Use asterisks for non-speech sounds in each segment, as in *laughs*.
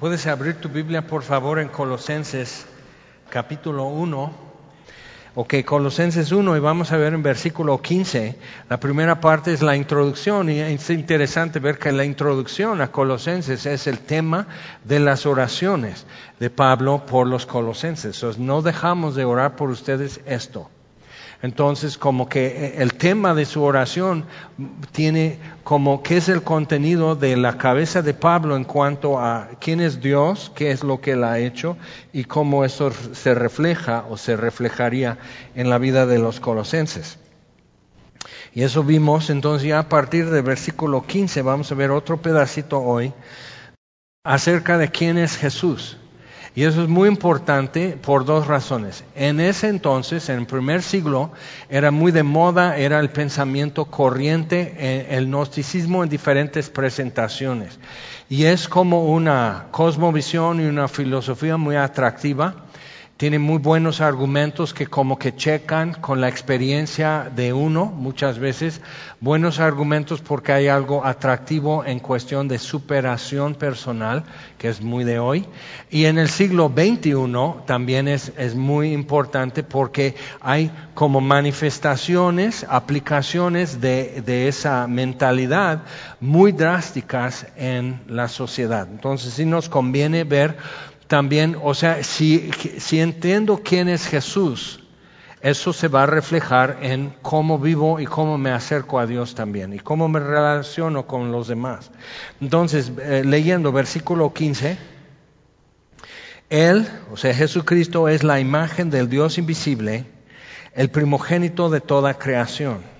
Puedes abrir tu Biblia, por favor, en Colosenses capítulo 1. Ok, Colosenses 1 y vamos a ver en versículo 15. La primera parte es la introducción y es interesante ver que la introducción a Colosenses es el tema de las oraciones de Pablo por los colosenses. Entonces, no dejamos de orar por ustedes esto. Entonces, como que eh, el tema de su oración tiene como qué es el contenido de la cabeza de Pablo en cuanto a quién es Dios, qué es lo que él ha hecho y cómo eso se refleja o se reflejaría en la vida de los colosenses. Y eso vimos entonces ya a partir del versículo 15, vamos a ver otro pedacito hoy acerca de quién es Jesús. Y eso es muy importante por dos razones. En ese entonces, en el primer siglo, era muy de moda, era el pensamiento corriente, eh, el gnosticismo en diferentes presentaciones. Y es como una cosmovisión y una filosofía muy atractiva tiene muy buenos argumentos que como que checan con la experiencia de uno muchas veces, buenos argumentos porque hay algo atractivo en cuestión de superación personal, que es muy de hoy. Y en el siglo XXI también es, es muy importante porque hay como manifestaciones, aplicaciones de, de esa mentalidad muy drásticas en la sociedad. Entonces sí nos conviene ver también, o sea, si, si entiendo quién es Jesús, eso se va a reflejar en cómo vivo y cómo me acerco a Dios también y cómo me relaciono con los demás. Entonces, eh, leyendo versículo 15, Él, o sea, Jesucristo es la imagen del Dios invisible, el primogénito de toda creación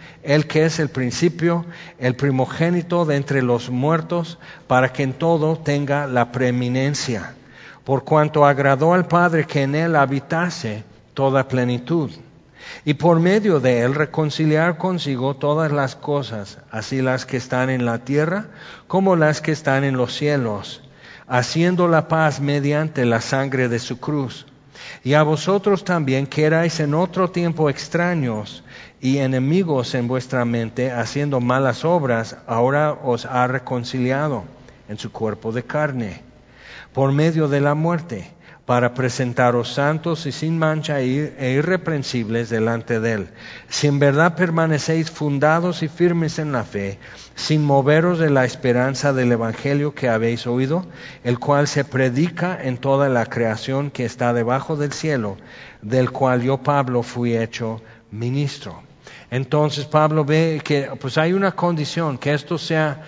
el que es el principio, el primogénito de entre los muertos, para que en todo tenga la preeminencia, por cuanto agradó al Padre que en él habitase toda plenitud, y por medio de él reconciliar consigo todas las cosas, así las que están en la tierra como las que están en los cielos, haciendo la paz mediante la sangre de su cruz. Y a vosotros también que erais en otro tiempo extraños, y enemigos en vuestra mente, haciendo malas obras, ahora os ha reconciliado en su cuerpo de carne, por medio de la muerte, para presentaros santos y sin mancha e, e irreprensibles delante de Él. Si en verdad permanecéis fundados y firmes en la fe, sin moveros de la esperanza del Evangelio que habéis oído, el cual se predica en toda la creación que está debajo del cielo, del cual yo, Pablo, fui hecho ministro. Entonces Pablo ve que pues hay una condición, que esto sea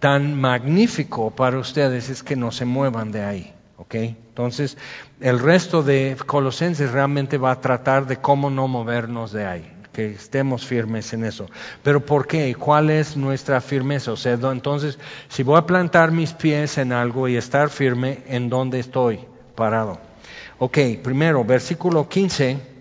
tan magnífico para ustedes, es que no se muevan de ahí. Entonces, el resto de Colosenses realmente va a tratar de cómo no movernos de ahí, que estemos firmes en eso. Pero ¿por qué? ¿Cuál es nuestra firmeza? O sea, entonces, si voy a plantar mis pies en algo y estar firme, ¿en dónde estoy parado? Ok, primero, versículo 15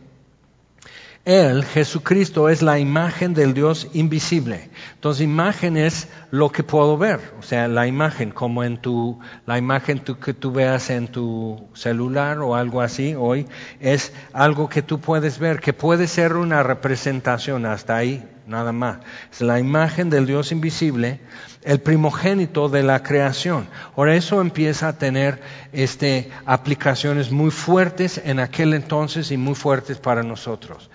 él, Jesucristo, es la imagen del Dios invisible. Entonces, imagen es lo que puedo ver. O sea, la imagen, como en tu, la imagen que tú veas en tu celular o algo así hoy, es algo que tú puedes ver, que puede ser una representación hasta ahí, nada más. Es la imagen del Dios invisible, el primogénito de la creación. Ahora eso empieza a tener este, aplicaciones muy fuertes en aquel entonces y muy fuertes para nosotros.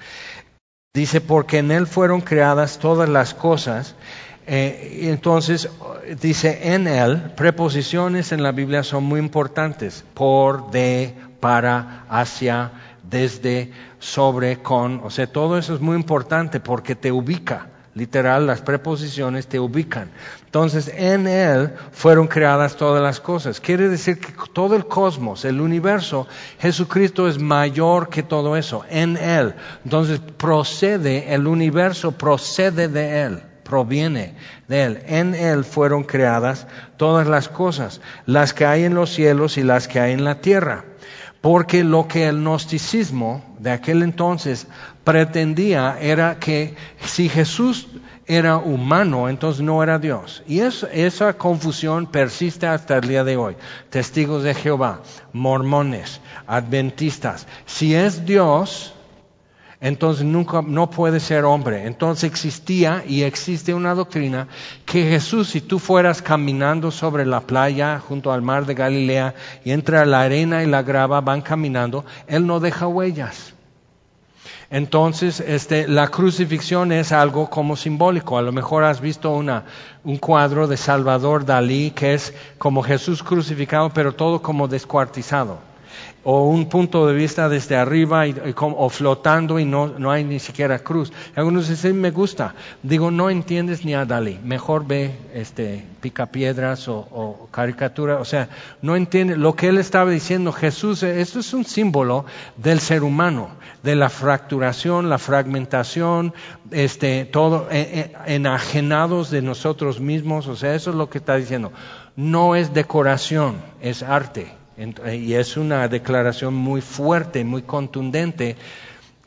Dice, porque en Él fueron creadas todas las cosas. Eh, entonces, dice en Él, preposiciones en la Biblia son muy importantes. Por, de, para, hacia, desde, sobre, con. O sea, todo eso es muy importante porque te ubica. Literal, las preposiciones te ubican. Entonces, en Él fueron creadas todas las cosas. Quiere decir que todo el cosmos, el universo, Jesucristo es mayor que todo eso. En Él. Entonces, procede, el universo procede de Él, proviene de Él. En Él fueron creadas todas las cosas, las que hay en los cielos y las que hay en la tierra Porque lo que el gnosticismo de aquel entonces pretendía era que si Jesús era humano, entonces no era Dios. Y esa confusión persiste hasta el día de hoy. Testigos de Jehová, mormones, adventistas. Si es Dios, entonces nunca no puede ser hombre. Entonces existía y existe una doctrina que Jesús, si tú fueras caminando sobre la playa junto al mar de Galilea y entre la arena y la grava van caminando, Él no deja huellas. Entonces, este, la crucifixión es algo como simbólico. A lo mejor has visto una, un cuadro de Salvador Dalí que es como Jesús crucificado, pero todo como descuartizado o un punto de vista desde arriba y, o flotando y no, no, hay ni siquiera cruz. Algunos dicen, me gusta. Digo, no entiendes ni a Dalí. Mejor ve este, picapiedras o, o caricatura. O sea, no entiende lo que él estaba diciendo. Jesús, esto es un símbolo del ser humano, de la fracturación, la fragmentación, este, todo eh, eh, enajenados de nosotros mismos. O sea, eso es lo que está diciendo. No es decoración, es arte. Y es una declaración muy fuerte, muy contundente,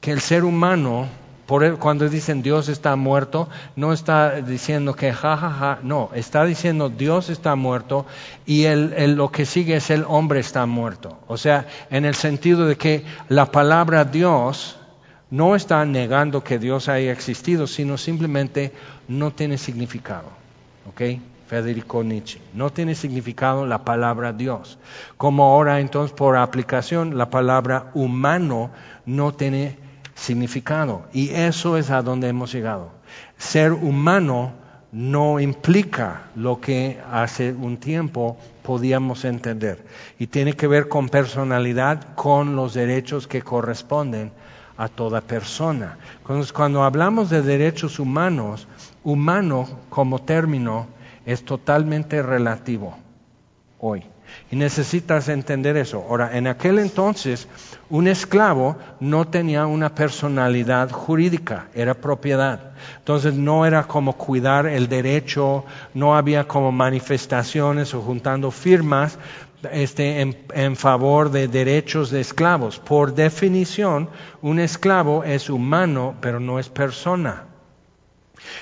que el ser humano, por cuando dicen Dios está muerto, no está diciendo que jajaja, ja, ja, no, está diciendo Dios está muerto y el, lo que sigue es el hombre está muerto. O sea, en el sentido de que la palabra Dios no está negando que Dios haya existido, sino simplemente no tiene significado. ¿Ok? Federico Nietzsche. No tiene significado la palabra Dios. Como ahora entonces por aplicación la palabra humano no tiene significado. Y eso es a donde hemos llegado. Ser humano no implica lo que hace un tiempo podíamos entender. Y tiene que ver con personalidad, con los derechos que corresponden a toda persona. Entonces, cuando hablamos de derechos humanos, humano como término es totalmente relativo hoy. Y necesitas entender eso. Ahora, en aquel entonces, un esclavo no tenía una personalidad jurídica, era propiedad. Entonces no era como cuidar el derecho, no había como manifestaciones o juntando firmas este, en, en favor de derechos de esclavos. Por definición, un esclavo es humano, pero no es persona.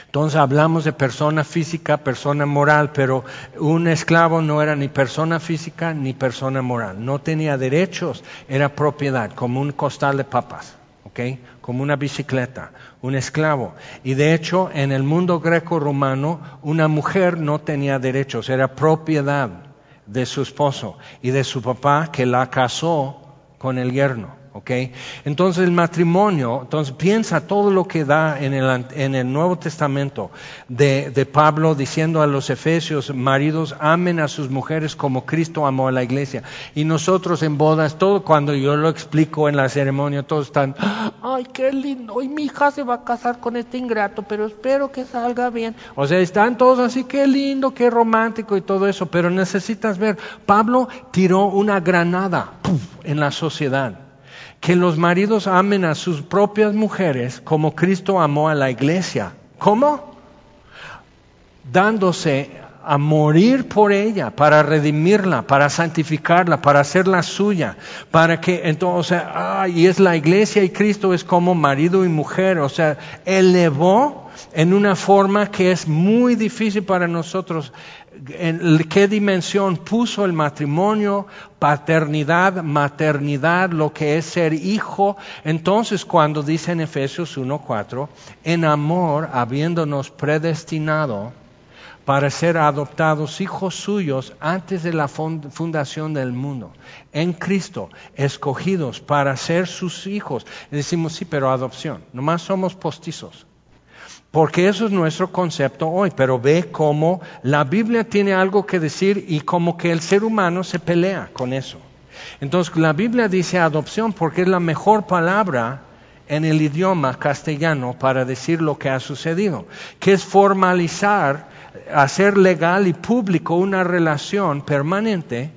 Entonces hablamos de persona física, persona moral, pero un esclavo no era ni persona física ni persona moral. No tenía derechos, era propiedad, como un costal de papas, ¿ok? Como una bicicleta, un esclavo. Y de hecho, en el mundo greco-romano, una mujer no tenía derechos, era propiedad de su esposo y de su papá que la casó con el yerno. Entonces el matrimonio, entonces piensa todo lo que da en el, en el Nuevo Testamento de, de, Pablo diciendo a los efesios, maridos, amen a sus mujeres como Cristo amó a la iglesia. Y nosotros en bodas, todo cuando yo lo explico en la ceremonia, todos están, ay, qué lindo, y mi hija se va a casar con este ingrato, pero espero que salga bien. O sea, están todos así, qué lindo, qué romántico y todo eso, pero necesitas ver, Pablo tiró una granada en la sociedad que los maridos amen a sus propias mujeres como Cristo amó a la iglesia. ¿Cómo? Dándose a morir por ella, para redimirla, para santificarla, para hacerla suya, para que entonces, ah, y es la iglesia y Cristo es como marido y mujer, o sea, elevó en una forma que es muy difícil para nosotros en qué dimensión puso el matrimonio, paternidad, maternidad, lo que es ser hijo. Entonces, cuando dice en Efesios 1:4, en amor, habiéndonos predestinado para ser adoptados hijos suyos antes de la fundación del mundo, en Cristo, escogidos para ser sus hijos. decimos, sí, pero adopción, nomás somos postizos. Porque eso es nuestro concepto hoy, pero ve cómo la Biblia tiene algo que decir y como que el ser humano se pelea con eso. Entonces la Biblia dice adopción porque es la mejor palabra en el idioma castellano para decir lo que ha sucedido, que es formalizar, hacer legal y público una relación permanente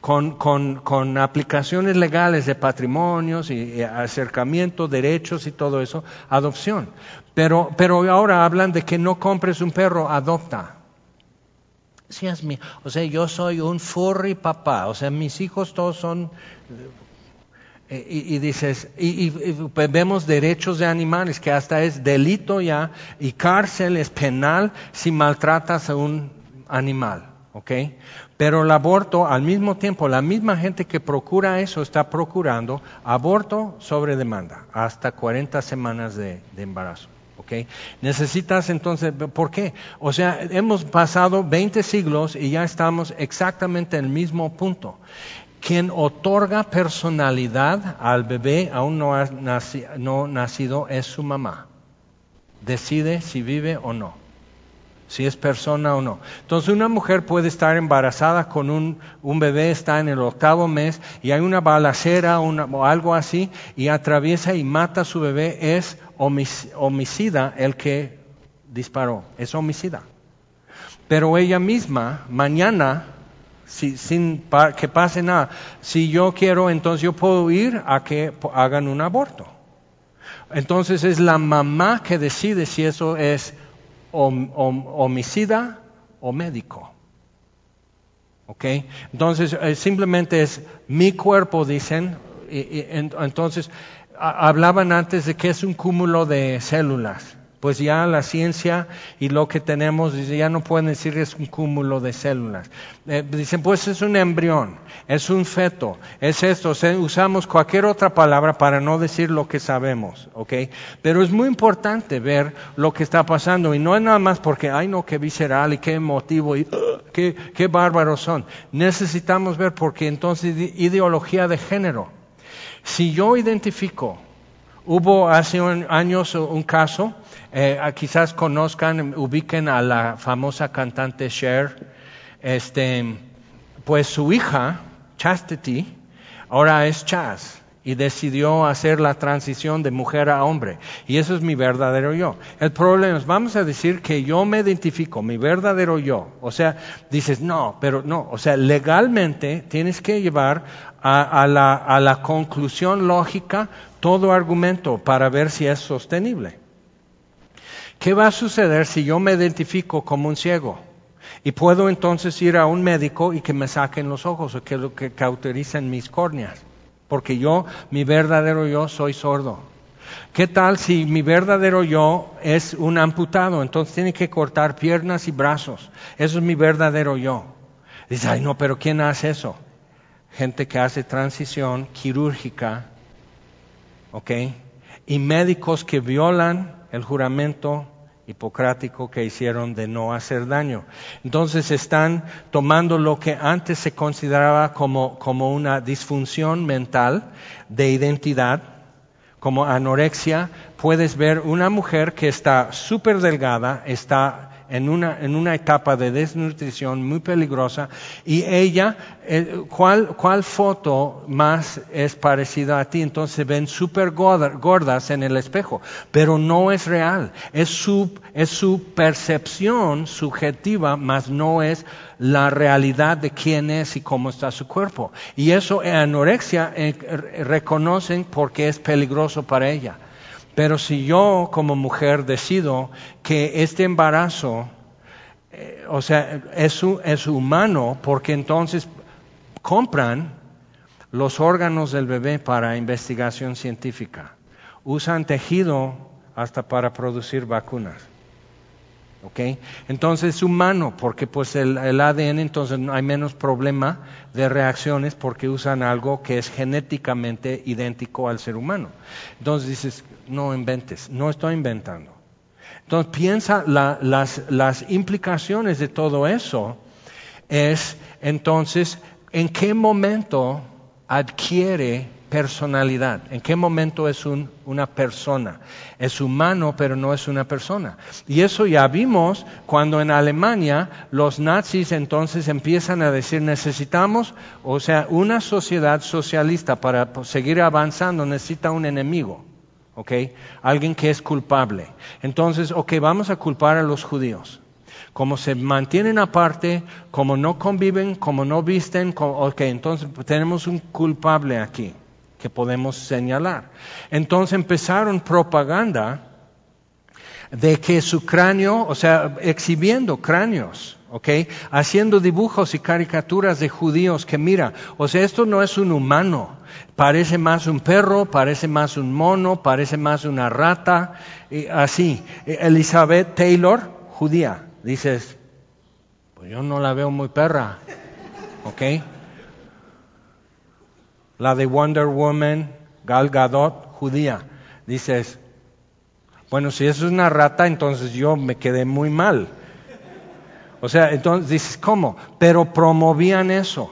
con, con, con, aplicaciones legales de patrimonios y, acercamiento, derechos y todo eso, adopción. Pero, pero ahora hablan de que no compres un perro, adopta. Sí, es mío. O sea, yo soy un furry papá. O sea, mis hijos todos son Eh, y, dices, y, vemos derechos de animales, que hasta es delito ya, y cárcel es penal si maltratas a un animal, ¿ok? Pero el aborto, al mismo tiempo, la misma gente que procura eso está procurando aborto sobre demanda, hasta 40 semanas de embarazo. Necesitas entonces, ¿por qué? O sea, hemos pasado 20 siglos y ya estamos exactamente en el mismo punto. Quien otorga personalidad al bebé aún no, no nacido es su mamá. Decide si vive o no si es persona o no. Entonces una mujer puede estar embarazada con un, un bebé, está en el octavo mes y hay una balacera o algo así y atraviesa y mata a su bebé, es homicida el que disparó, es homicida. Pero ella misma, mañana, sin que pase nada, si yo quiero, entonces yo puedo ir a que hagan un aborto. Entonces es la mamá que decide si eso es homicida o médico. ¿Ok? Entonces, eh, simplemente es mi cuerpo, dicen. Y, entonces, hablaban antes de que es un cúmulo de células pues ya la ciencia y lo que tenemos ya no pueden decir es un cúmulo de células. Eh, dicen, pues es un embrión, es un feto, es esto. usamos cualquier otra palabra para no decir lo que sabemos, ¿ok? Pero es muy importante ver lo que está pasando y no es nada más porque, ay no, qué visceral y qué emotivo y qué, qué bárbaros son. Necesitamos ver porque entonces ideología de género. Si yo identifico, hubo hace años un caso, eh, quizás conozcan, ubiquen a la famosa cantante Cher. Este, pues su hija, Chastity, ahora es Chas y decidió hacer la transición de mujer a hombre. Y eso es mi verdadero yo. El problema es, vamos a decir que yo me identifico, mi verdadero yo. O sea, dices, no, pero no. O sea, legalmente tienes que llevar a, la, a la conclusión lógica todo argumento para ver si es sostenible. ¿Qué va a suceder si yo me identifico como un ciego? Y puedo entonces ir a un médico y que me saquen los ojos o que, que cautericen mis córneas. Porque yo, mi verdadero yo, soy sordo. ¿Qué tal si mi verdadero yo es un amputado? Entonces tiene que cortar piernas y brazos. Eso es mi verdadero yo. Dice, ay no, pero ¿quién hace eso? Gente que hace transición quirúrgica, ¿ok? Y médicos que violan el juramento hipocrático que hicieron de no hacer daño. Entonces están tomando lo que antes se consideraba como, como una disfunción mental de identidad, como anorexia. Puedes ver una mujer que está súper delgada, está en una, en una etapa de desnutrición muy peligrosa y ella, eh, ¿cuál, ¿cuál foto más es parecida a ti? Entonces ven súper gordas en el espejo, pero no es real, es su, es su percepción subjetiva, más no es la realidad de quién es y cómo está su cuerpo. Y eso en anorexia eh, reconocen porque es peligroso para ella. Pero si yo como mujer decido que este embarazo, eh, o sea, es, es humano, porque entonces compran los órganos del bebé para investigación científica, usan tejido hasta para producir vacunas. ¿Ok? Entonces es humano, porque pues el, ADN entonces hay menos problema de reacciones porque usan algo que es genéticamente idéntico al ser humano. Entonces dices, no inventes, no estoy inventando. Entonces piensa las, las implicaciones de todo eso es entonces en qué momento adquiere personalidad. ¿En qué momento es una persona? Es humano, pero no es una persona. Y eso ya vimos cuando en Alemania los nazis entonces empiezan a decir necesitamos, o sea, una sociedad socialista para seguir avanzando necesita un enemigo. ¿ok? Alguien que es culpable. Entonces, ok, vamos a culpar a los judíos. Como se mantienen aparte, como no conviven, como no visten, ok, entonces tenemos un culpable aquí que podemos señalar. Entonces empezaron propaganda de que su cráneo, o sea, exhibiendo cráneos, ¿ok? Haciendo dibujos y caricaturas de judíos que mira, o sea, esto no es un humano, parece más un perro, parece más un mono, parece más una rata, así. Elizabeth Taylor, judía, dices, pues yo no la veo muy perra, ¿ok? La de Wonder Woman, Gal Gadot, judía, dices, bueno, si eso es una rata, entonces yo me quedé muy mal. O sea, entonces dices, ¿cómo? Pero promovían eso.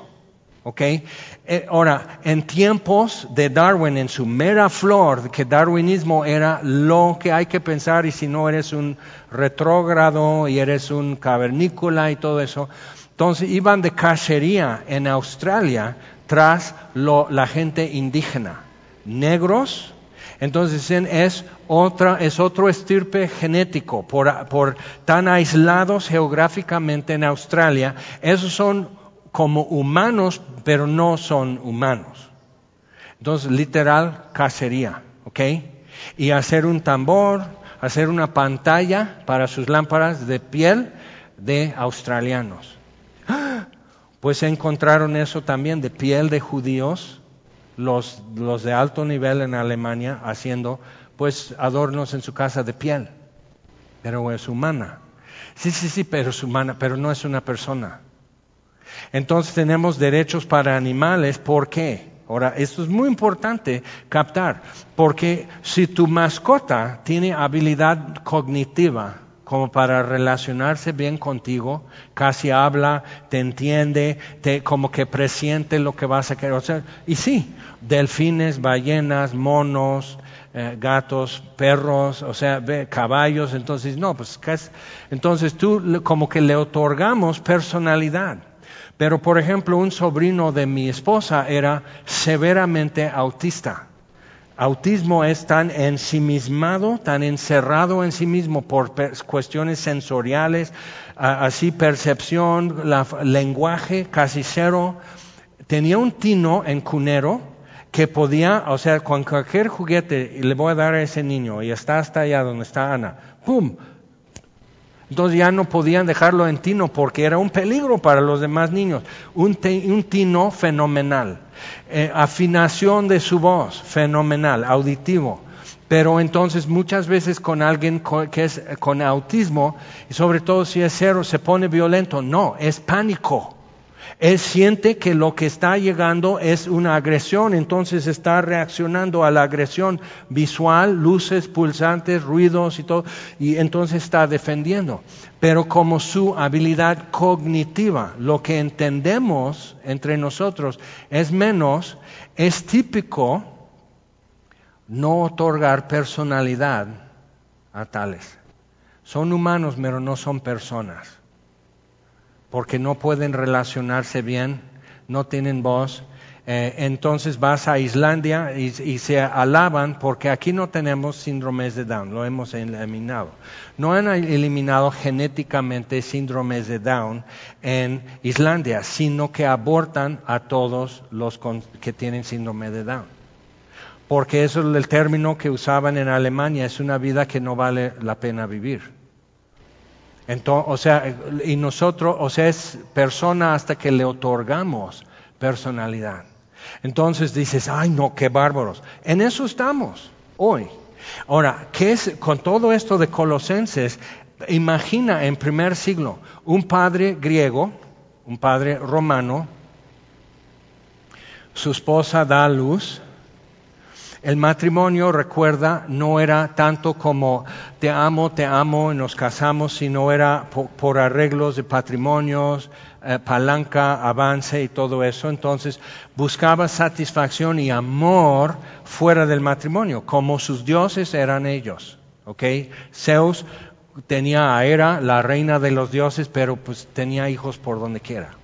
¿Ok? Eh, ahora, en tiempos de Darwin, en su mera flor, que darwinismo era lo que hay que pensar, y si no eres un retrógrado y eres un cavernícola y todo eso, entonces iban de cacería en Australia tras la gente indígena, negros, entonces es, otra, es otro estirpe genético por, por tan aislados geográficamente en Australia. Esos son como humanos, pero no son humanos. Entonces, literal, cacería, ¿ok? Y hacer un tambor, hacer una pantalla para sus lámparas de piel de australianos. Pues encontraron eso también de piel de judíos los, los de alto nivel en Alemania haciendo pues adornos en su casa de piel, pero es humana. Sí, sí, sí, pero es humana, pero no es una persona. Entonces tenemos derechos para animales, ¿por qué? Ahora, esto es muy importante captar, porque si tu mascota tiene habilidad cognitiva, como para relacionarse bien contigo, casi habla, te entiende, te, como que presiente lo que vas a querer. O sea, y sí, delfines, ballenas, monos, eh, gatos, perros, o sea, caballos, entonces, no, pues, entonces tú como que le otorgamos personalidad. Pero, por ejemplo, un sobrino de mi esposa era severamente autista. Autismo es tan ensimismado, tan encerrado en sí mismo por cuestiones sensoriales, así percepción, lenguaje casi cero. Tenía un tino en cunero que podía, o sea, con cualquier juguete, le voy a dar a ese niño, y está hasta allá donde está Ana, ¡pum! Entonces ya no podían dejarlo en tino porque era un peligro para los demás niños. Un, tino fenomenal. Eh, afinación de su voz, fenomenal, auditivo. Pero entonces muchas veces con alguien que es con autismo, y sobre todo si es cero, se pone violento. No, es pánico. Él siente que lo que está llegando es una agresión, entonces está reaccionando a la agresión visual, luces, pulsantes, ruidos y todo, y entonces está defendiendo. Pero como su habilidad cognitiva, lo que entendemos entre nosotros es menos, es típico no otorgar personalidad a tales. Son humanos, pero no son personas porque no pueden relacionarse bien, no tienen voz. Eh, entonces vas a Islandia y, se alaban porque aquí no tenemos síndromes de Down, lo hemos eliminado. No han eliminado genéticamente síndromes de Down en Islandia, sino que abortan a todos los que tienen síndrome de Down. Porque eso es el término que usaban en Alemania, es una vida que no vale la pena vivir o sea, y nosotros, o sea, es persona hasta que le otorgamos personalidad. Entonces dices, ay no, qué bárbaros. En eso estamos hoy. Ahora, ¿qué es con todo esto de Colosenses? Imagina en primer siglo un padre griego, un padre romano, su esposa da luz, el matrimonio, recuerda, no era tanto como te amo, te amo y nos casamos, sino era por, arreglos de patrimonios, eh, palanca, avance y todo eso. Entonces buscaba satisfacción y amor fuera del matrimonio, como sus dioses eran ellos. ¿ok? Zeus tenía a Hera, la reina de los dioses, pero pues tenía hijos por donde quiera.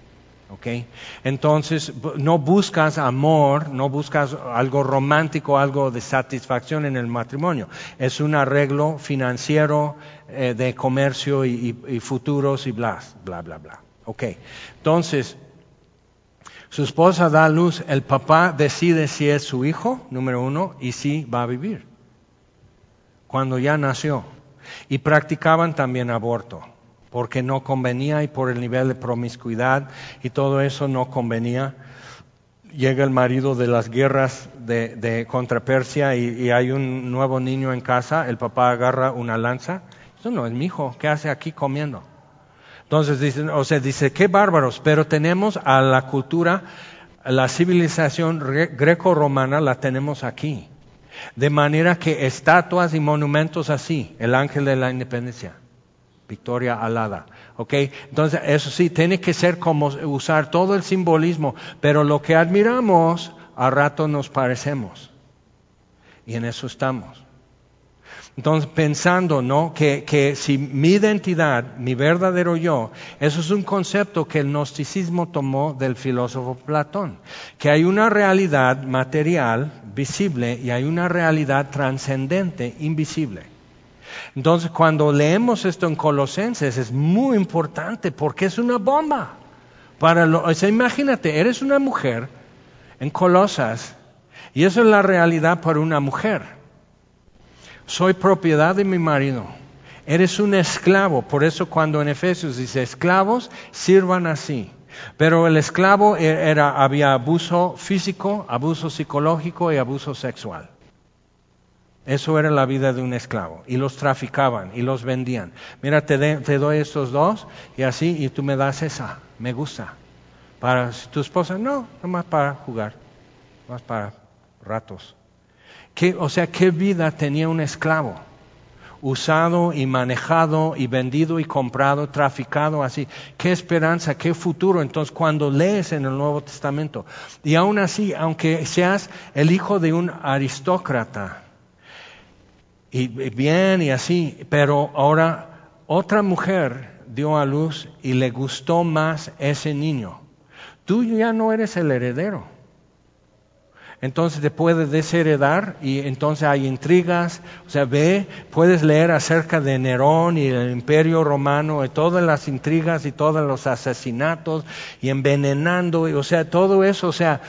Okay. Entonces, no buscas amor, no buscas algo romántico, algo de satisfacción en el matrimonio. Es un arreglo financiero eh, de comercio y, futuros y bla, bla, bla, bla. Okay. Entonces, su esposa da luz, el papá decide si es su hijo, número uno, y si va a vivir. Cuando ya nació. Y practicaban también aborto, porque no convenía y por el nivel de promiscuidad y todo eso no convenía. Llega el marido de las guerras de, contra Persia y, hay un nuevo niño en casa, el papá agarra una lanza. Eso no es mi hijo, ¿qué hace aquí comiendo? Entonces dicen, o sea, dice, qué bárbaros, pero tenemos a la cultura, la civilización greco-romana la tenemos aquí. De manera que estatuas y monumentos así, el ángel de la independencia, Victoria alada. ¿Ok? Entonces, eso sí, tiene que ser como usar todo el simbolismo, pero lo que admiramos, a rato nos parecemos. Y en eso estamos. Entonces, pensando, ¿no? Que, que, si mi identidad, mi verdadero yo, eso es un concepto que el gnosticismo tomó del filósofo Platón, que hay una realidad material, visible, y hay una realidad trascendente, invisible. Entonces, cuando leemos esto en Colosenses, es muy importante porque es una bomba. Para lo, o sea, imagínate, eres una mujer en Colosas, y eso es la realidad para una mujer soy propiedad de mi marido. Eres un esclavo. Por eso cuando en Efesios dice esclavos, sirvan así. Pero el esclavo e-, era, había abuso físico, abuso psicológico y abuso sexual. Eso era la vida de un esclavo. Y los traficaban y los vendían. Mira, te, te doy estos dos y así, y tú me das esa. Me gusta. Para tu esposa, no, nomás para jugar. Más para ratos o sea, ¿qué vida tenía un esclavo? Usado y manejado y vendido y comprado, traficado así. ¿Qué esperanza, qué futuro? Entonces, cuando lees en el Nuevo Testamento, y aún así, aunque seas el hijo de un aristócrata, y bien y así, pero ahora otra mujer dio a luz y le gustó más ese niño. Tú ya no eres el heredero entonces te puede desheredar y entonces hay intrigas. O sea, ve, puedes leer acerca de Nerón y el imperio romano y todas las intrigas y todos los asesinatos y envenenando, o sea, todo eso, o sea,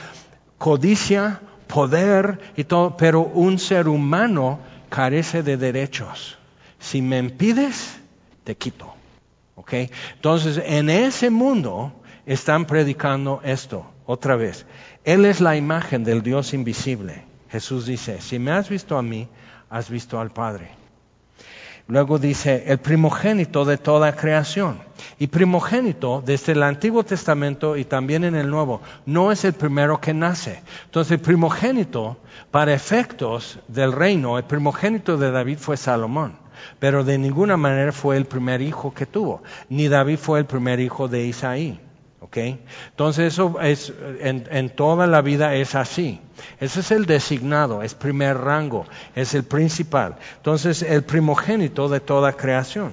codicia, poder y todo, pero un ser humano carece de derechos. Si me impides, te quito. ¿Ok? Entonces, en ese mundo están predicando esto, otra vez. Él es la imagen del Dios invisible. Jesús dice, si me has visto a mí, has visto al Padre. Luego dice, el primogénito de toda creación. Y primogénito, desde el Antiguo Testamento y también en el Nuevo, no es el primero que nace. Entonces, el primogénito, para efectos del reino, el primogénito de David fue Salomón. Pero de ninguna manera fue el primer hijo que tuvo. Ni David fue el primer hijo de Isaí. Entonces eso es, en, toda la vida es así. Ese es el designado, es primer rango, es el principal. Entonces el primogénito de toda creación.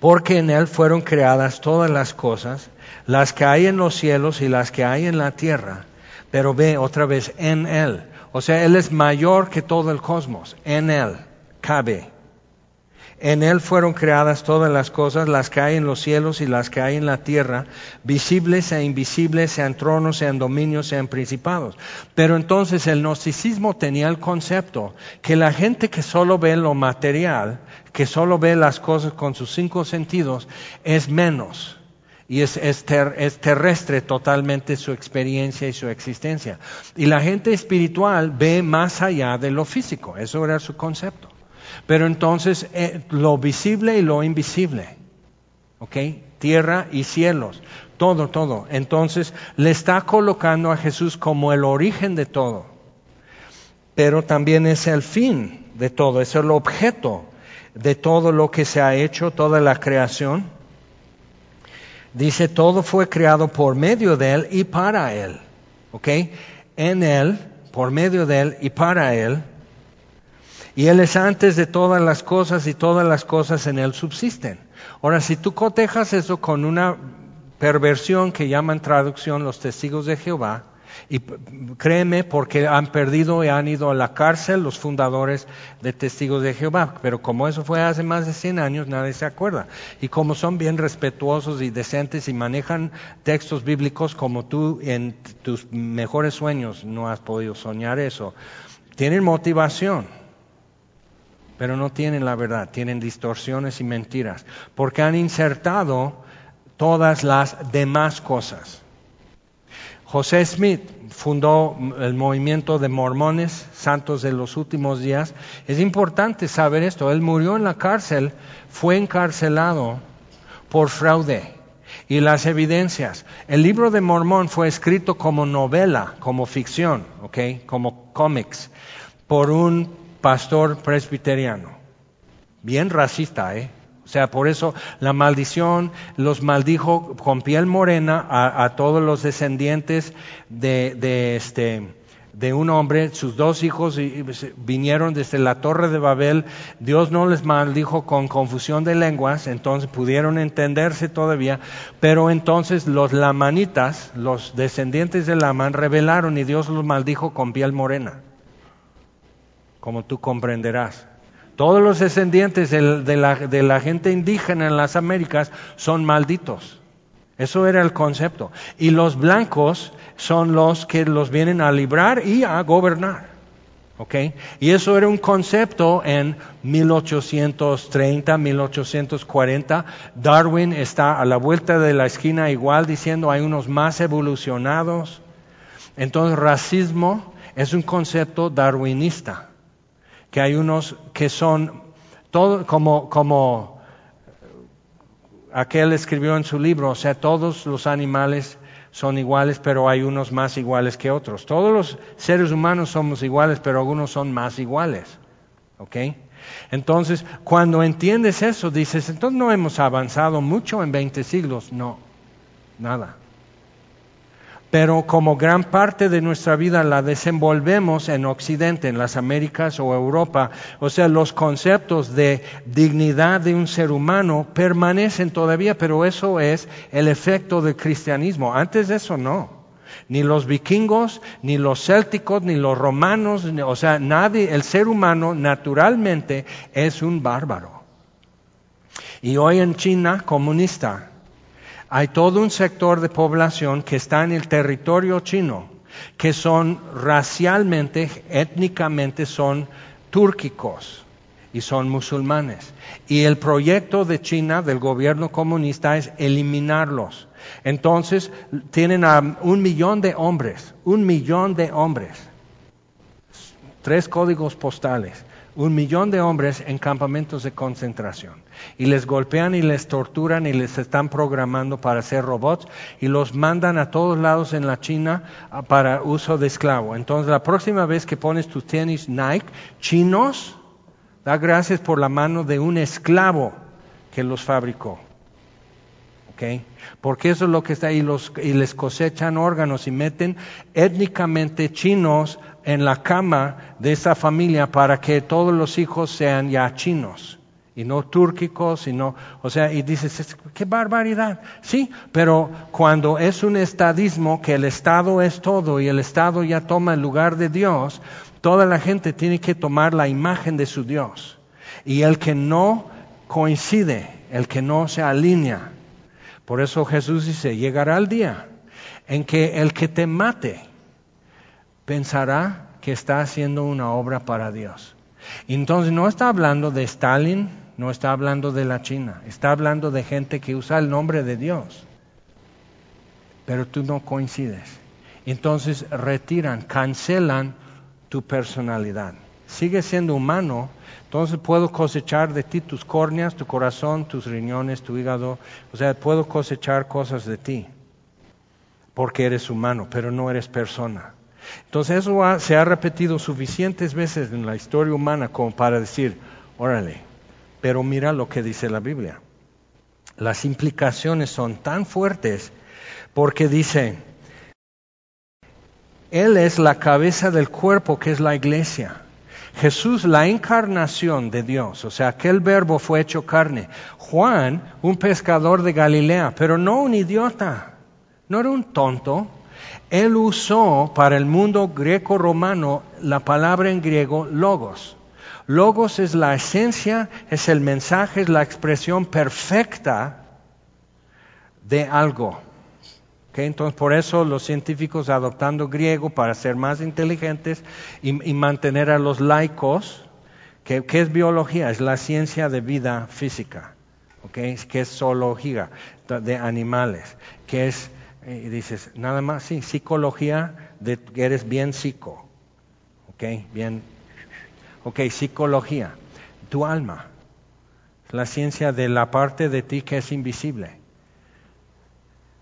Porque en Él fueron creadas todas las cosas, las que hay en los cielos y las que hay en la tierra. Pero ve otra vez, en Él. O sea, Él es mayor que todo el cosmos. En Él cabe en Él fueron creadas todas las cosas, las que hay en los cielos y las que hay en la tierra, visibles e invisibles, sean tronos, sean dominios, sean principados. Pero entonces el gnosticismo tenía el concepto que la gente que solo ve lo material, que solo ve las cosas con sus cinco sentidos, es menos. Y es, es, terrestre totalmente su experiencia y su existencia. Y la gente espiritual ve más allá de lo físico. Eso era su concepto. Pero entonces eh, lo visible y lo invisible, ¿ok? Tierra y cielos, todo, todo. Entonces le está colocando a Jesús como el origen de todo, pero también es el fin de todo, es el objeto de todo lo que se ha hecho, toda la creación. Dice, todo fue creado por medio de Él y para Él, ¿ok? En Él, por medio de Él y para Él y Él es antes de todas las cosas y todas las cosas en Él subsisten. Ahora, si tú cotejas eso con una perversión que llaman traducción los testigos de Jehová, y créeme porque han perdido y han ido a la cárcel los fundadores de Testigos de Jehová. Pero como eso fue hace más de 100 años, nadie se acuerda. Y como son bien respetuosos y decentes y manejan textos bíblicos como tú en tus mejores sueños no has podido soñar eso, tienen motivación pero no tienen la verdad, tienen distorsiones y mentiras, porque han insertado todas las demás cosas. José Smith fundó el movimiento de mormones, santos de los últimos días. Es importante saber esto. Él murió en la cárcel, fue encarcelado por fraude. Y las evidencias. El libro de Mormón fue escrito como novela, como ficción, como cómics, por un pastor presbiteriano. Bien racista, ¿eh? O sea, por eso la maldición los maldijo con piel morena a, todos los descendientes de, de, este, de un hombre, sus dos hijos vinieron desde la torre de Babel, Dios no les maldijo con confusión de lenguas, entonces pudieron entenderse todavía, pero entonces los lamanitas, los descendientes de Laman, revelaron y Dios los maldijo con piel morena, como tú comprenderás. Todos los descendientes de la, gente indígena en las Américas son malditos. Eso era el concepto. Y los blancos son los que los vienen a librar y a gobernar. Y eso era un concepto en 1830, 1840. Darwin está a la vuelta de la esquina igual diciendo hay unos más evolucionados. Entonces, racismo es un concepto darwinista que hay unos que son todo, como, como aquel escribió en su libro, o sea, todos los animales son iguales, pero hay unos más iguales que otros. Todos los seres humanos somos iguales, pero algunos son más iguales. ¿Ok? Entonces, cuando entiendes eso, dices, entonces no hemos avanzado mucho en 20 siglos. No, nada pero como gran parte de nuestra vida la desenvolvemos en Occidente, en las Américas o Europa, o sea, los conceptos de dignidad de un ser humano permanecen todavía, pero eso es el efecto del cristianismo. Antes de eso no. Ni los vikingos, ni los célticos, ni los romanos, o sea, nadie, el ser humano naturalmente es un bárbaro. Y hoy en China comunista, hay todo un sector de población que está en el territorio chino, que son racialmente, étnicamente son túrquicos y son musulmanes. Y el proyecto de China, del gobierno comunista, es eliminarlos. Entonces, tienen a un millón de hombres, un millón de hombres, tres códigos postales un millón de hombres en campamentos de concentración y les golpean y les torturan y les están programando para ser robots y los mandan a todos lados en la China ah, para uso de esclavo. Entonces la próxima vez que pones tus tenis Nike chinos, da gracias por la mano de un esclavo que los fabricó. Porque eso es lo que está ahí, y les cosechan órganos y meten étnicamente chinos en la cama de esa familia para que todos los hijos sean ya chinos y no túrquicos, y no, o sea, y dices, qué barbaridad. Sí, pero cuando es un estadismo que el Estado es todo y el Estado ya toma el lugar de Dios, toda la gente tiene que tomar la imagen de su Dios. Y el que no coincide, el que no se alinea, por eso Jesús dice, llegará el día en que el que te mate pensará que está haciendo una obra para Dios. Entonces no está hablando de Stalin, no está hablando de la China, está hablando de gente que usa el nombre de Dios. Pero tú no coincides. Entonces retiran, cancelan tu personalidad. Sigue siendo humano, entonces puedo cosechar de ti tus córneas, tu corazón, tus riñones, tu hígado. O sea, puedo cosechar cosas de ti. Porque eres humano, pero no eres persona. Entonces eso se ha repetido suficientes veces en la historia humana como para decir, órale, pero mira lo que dice la Biblia. Las implicaciones son tan fuertes porque dice, Él es la cabeza del cuerpo que es la iglesia. Jesús, la encarnación de Dios, o sea, aquel verbo fue hecho carne. Juan, un pescador de Galilea, pero no un idiota, no era un tonto. Él usó para el mundo greco-romano la palabra en griego logos. Logos es la esencia, es el mensaje, es la expresión perfecta de algo. Entonces, por eso los científicos adoptando griego para ser más inteligentes y, mantener a los laicos, ¿Qué, es biología? Es la ciencia de vida física. ¿okay? ¿Qué es zoología? De animales. ¿Qué es, y dices, nada más, sí, psicología, de, eres bien psico. ¿Ok? Bien. Ok, psicología. Tu alma. La ciencia de la parte de ti que es invisible.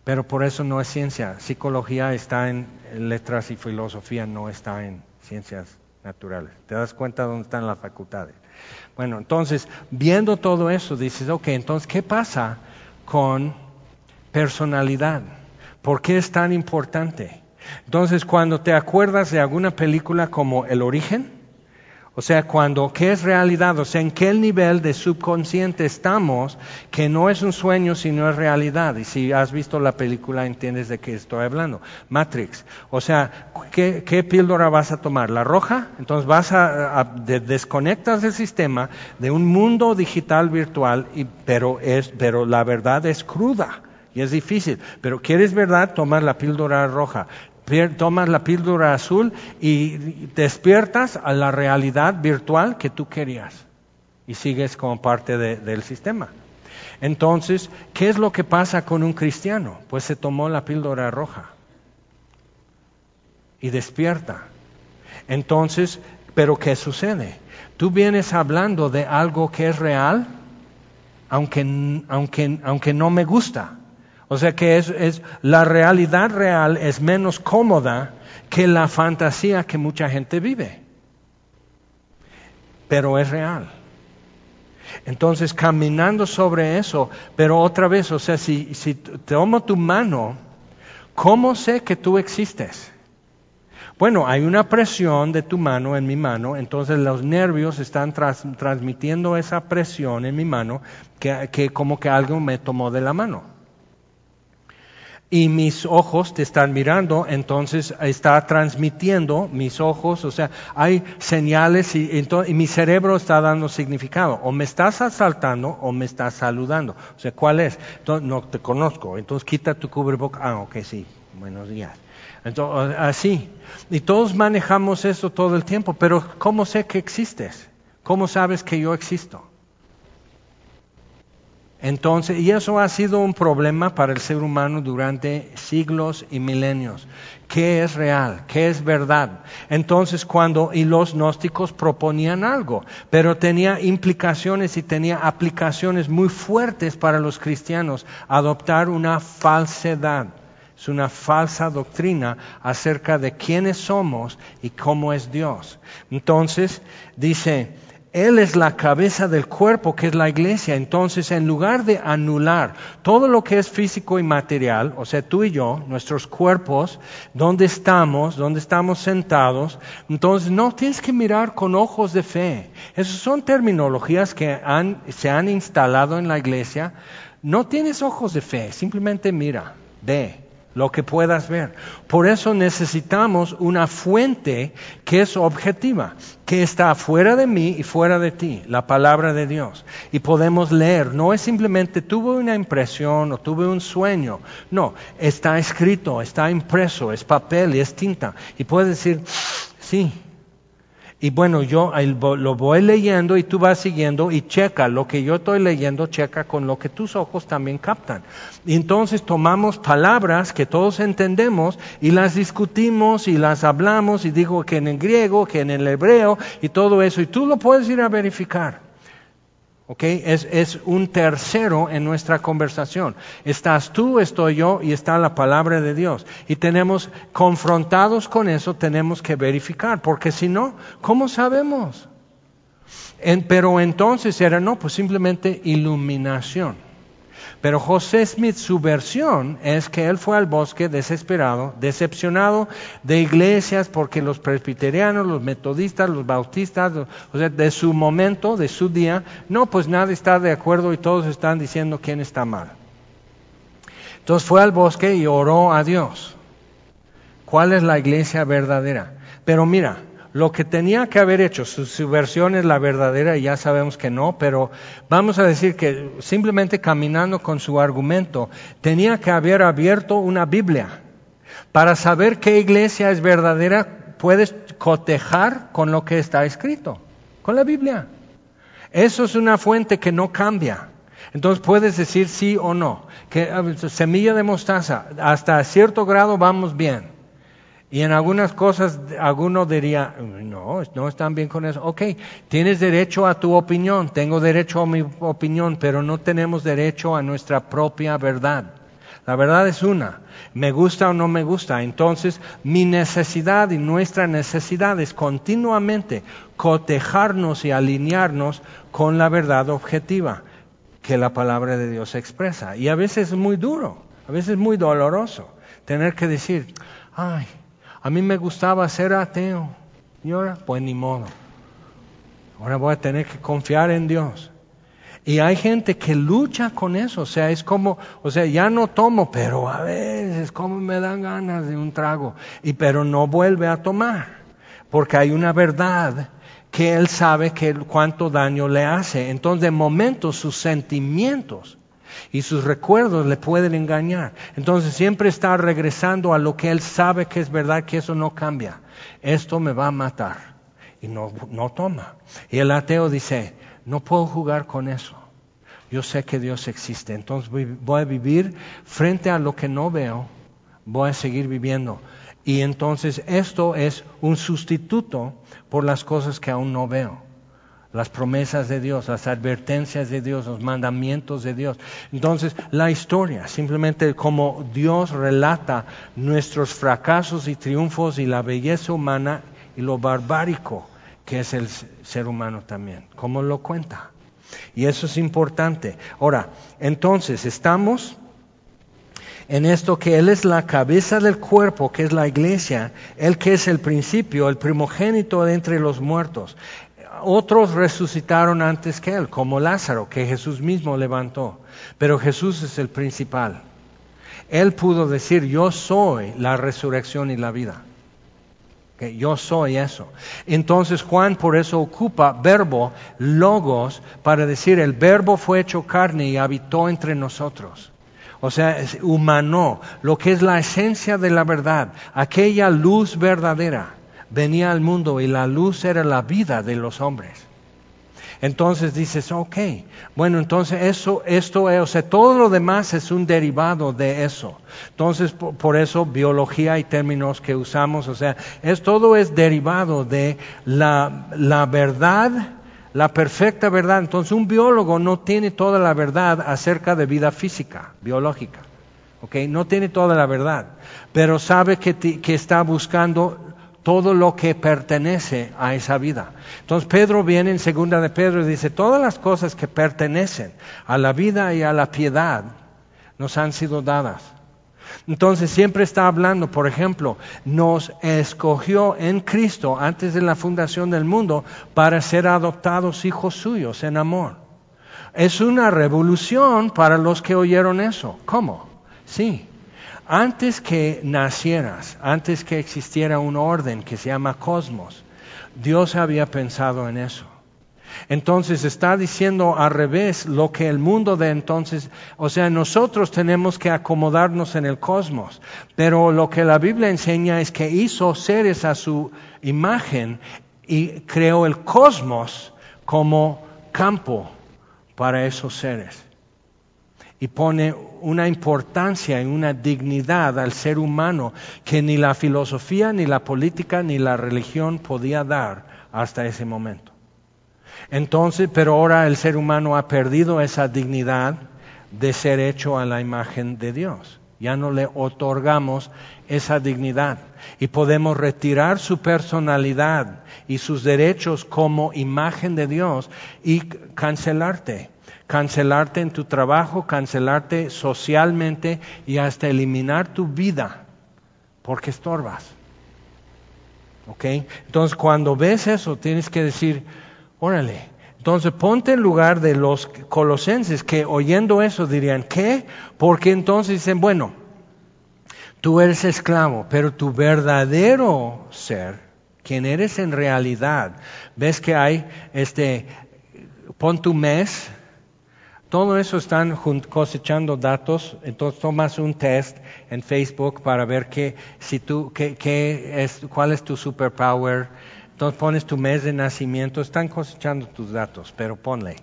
Pero por eso no es ciencia. Psicología está en letras y filosofía, no está en ciencias naturales. ¿Te das cuenta dónde están las facultades? Bueno, entonces, viendo todo eso, dices, ok, entonces, ¿qué pasa con personalidad? ¿Por qué es tan importante? Entonces, cuando te acuerdas de alguna película como El origen, o sea, cuando, ¿qué es realidad? O sea, ¿en qué nivel de subconsciente estamos que no es un sueño sino es realidad? Y si has visto la película entiendes de qué estoy hablando. Matrix. O sea, ¿qué, píldora vas a tomar? ¿La roja? Entonces vas a, desconectas del sistema de un mundo digital virtual, y, pero, es, pero la verdad es cruda. Y es difícil, pero quieres verdad, tomas la píldora roja tomas la píldora azul y despiertas a la realidad virtual que tú querías y sigues como parte del sistema. Entonces, ¿qué es lo que pasa con un cristiano? Pues se tomó la píldora roja y despierta. Entonces, ¿pero qué sucede? Tú vienes hablando de algo que es real, aunque, aunque, aunque no me gusta. O sea que es, la realidad real es menos cómoda que la fantasía que mucha gente vive. Pero es real. Entonces, caminando sobre eso, pero otra vez, o sea, si, tomo tu mano, ¿cómo sé que tú existes? Bueno, hay una presión de tu mano en mi mano, entonces los nervios están transmitiendo esa presión en mi mano que como que algo me tomó de la mano y mis ojos te están mirando, entonces está transmitiendo mis ojos, o sea, hay señales y, mi cerebro está dando significado. O me estás asaltando o me estás saludando. O sea, ¿cuál es? Entonces, no te conozco, entonces quita tu cubreboca. Ah, ok, sí, buenos días. Entonces, así. Y todos manejamos eso todo el tiempo, pero ¿cómo sé que existes? ¿Cómo sabes que yo existo? Entonces, y eso ha sido un problema para el ser humano durante siglos y milenios. ¿Qué es real? ¿Qué es verdad? Entonces, cuando, y los gnósticos proponían algo, pero tenía implicaciones y tenía aplicaciones muy fuertes para los cristianos, adoptar una falsedad. Es una falsa doctrina acerca de quiénes somos y cómo es Dios. Entonces, dice, él es la cabeza del cuerpo, que es la iglesia. Entonces, en lugar de anular todo lo que es físico y material, o sea, tú y yo, nuestros cuerpos, dónde estamos, dónde estamos sentados, entonces no tienes que mirar con ojos de fe. Esas son terminologías que se han instalado en la iglesia. No tienes ojos de fe, simplemente mira, ve lo que puedas ver. Por eso necesitamos una fuente que es objetiva, que está fuera de mí y fuera de ti, la palabra de Dios. Y podemos leer, no es simplemente tuve una impresión o tuve un sueño, no, está escrito, está impreso, es papel y es tinta. Y puedes decir, sí, y bueno, yo lo voy leyendo y tú vas siguiendo y checa lo que yo estoy leyendo, checa con lo que tus ojos también captan. Y entonces tomamos palabras que todos entendemos y las discutimos y las hablamos y digo que en el griego, que en el hebreo y todo eso. Y tú lo puedes ir a verificar. Es, es, un tercero en nuestra conversación. Estás tú, estoy yo y está la palabra de Dios. Y tenemos, confrontados con eso, tenemos que verificar, porque si no, ¿cómo sabemos? pero entonces era, no, pues simplemente iluminación. Pero José Smith, su versión es que él fue al bosque desesperado, decepcionado de iglesias porque los presbiterianos, los metodistas, los bautistas, o sea, de su momento, de su día, no, pues nadie está de acuerdo y todos están diciendo quién está mal. Entonces fue al bosque y oró a Dios. ¿Cuál es la iglesia verdadera? Pero mira, lo que tenía que haber hecho, su, versión es la verdadera y ya sabemos que no, pero vamos a decir que simplemente caminando con su argumento, tenía que haber abierto una Biblia para saber qué iglesia es verdadera, puedes cotejar con lo que está escrito. Con la Biblia. Eso es una fuente que no cambia. Entonces puedes decir sí o no. Que semilla de mostaza, hasta cierto grado vamos bien. Y en algunas cosas alguno diría, no, no están bien con eso. Ok, tienes derecho a tu opinión, tengo derecho a mi opinión, pero no tenemos derecho a nuestra propia verdad. La verdad es una, me gusta o no me gusta. Entonces, mi necesidad y nuestra necesidad es continuamente cotejarnos y alinearnos con la verdad objetiva que la palabra de Dios expresa. Y a veces es muy duro, a veces es muy doloroso tener que decir, ay, a mí me gustaba ser ateo. Y ahora, pues ni modo. Ahora voy a tener que confiar en Dios. Y hay gente que lucha con eso, o sea, es como, o sea, ya no tomo, pero a veces como me dan ganas de un trago, y pero no vuelve a tomar, porque hay una verdad que él sabe que cuánto daño le hace. Entonces, de momento, sus sentimientos y sus recuerdos le pueden engañar. Entonces siempre está regresando a lo que él sabe que es verdad, que eso no cambia. Esto me va a matar. Y no, no toma. Y el ateo dice, no puedo jugar con eso. Yo sé que Dios existe. Entonces voy a vivir frente a lo que no veo. Voy a seguir viviendo. Y entonces esto es un sustituto por las cosas que aún no veo las promesas de Dios, las advertencias de Dios, los mandamientos de Dios. Entonces, la historia, simplemente como Dios relata nuestros fracasos y triunfos y la belleza humana y lo barbárico que es el ser humano también, como lo cuenta. Y eso es importante. Ahora, entonces, estamos en esto que Él es la cabeza del cuerpo, que es la iglesia, Él que es el principio, el primogénito de entre los muertos, otros resucitaron antes que él, como Lázaro, que Jesús mismo levantó. Pero Jesús es el principal. Él pudo decir, yo soy la resurrección y la vida. Que yo soy eso. Entonces Juan por eso ocupa verbo, logos, para decir, el verbo fue hecho carne y habitó entre nosotros. O sea, es humano, lo que es la esencia de la verdad, aquella luz verdadera venía al mundo y la luz era la vida de los hombres. Entonces dices, ok, bueno, entonces eso, esto es, o sea, todo lo demás es un derivado de eso. Entonces, por, eso biología y términos que usamos, o sea, es todo es derivado de la, la verdad, la perfecta verdad. Entonces, un biólogo no tiene toda la verdad acerca de vida física, biológica. ¿ok? No tiene toda la verdad, pero sabe que, que está buscando todo lo que pertenece a esa vida. Entonces Pedro viene en segunda de Pedro y dice, todas las cosas que pertenecen a la vida y a la piedad nos han sido dadas. Entonces siempre está hablando, por ejemplo, nos escogió en Cristo antes de la fundación del mundo para ser adoptados hijos suyos en amor. Es una revolución para los que oyeron eso. ¿Cómo? Sí, antes que nacieras, antes que existiera un orden que se llama cosmos, Dios había pensado en eso. Entonces está diciendo al revés lo que el mundo de entonces, o sea, nosotros tenemos que acomodarnos en el cosmos, pero lo que la Biblia enseña es que hizo seres a su imagen y creó el cosmos como campo para esos seres y pone una importancia y una dignidad al ser humano que ni la filosofía, ni la política, ni la religión podía dar hasta ese momento. Entonces, pero ahora el ser humano ha perdido esa dignidad de ser hecho a la imagen de Dios. Ya no le otorgamos esa dignidad y podemos retirar su personalidad y sus derechos como imagen de Dios y cancelarte cancelarte en tu trabajo, cancelarte socialmente y hasta eliminar tu vida porque estorbas. ¿Ok? Entonces cuando ves eso tienes que decir, órale, entonces ponte en lugar de los colosenses que oyendo eso dirían, ¿qué? Porque entonces dicen, bueno, tú eres esclavo, pero tu verdadero ser, quien eres en realidad, ves que hay, este, pon tu mes, todo eso están cosechando datos, entonces tomas un test en Facebook para ver qué, si tú, qué, es, cuál es tu superpower. Entonces pones tu mes de nacimiento, están cosechando tus datos, pero ponle,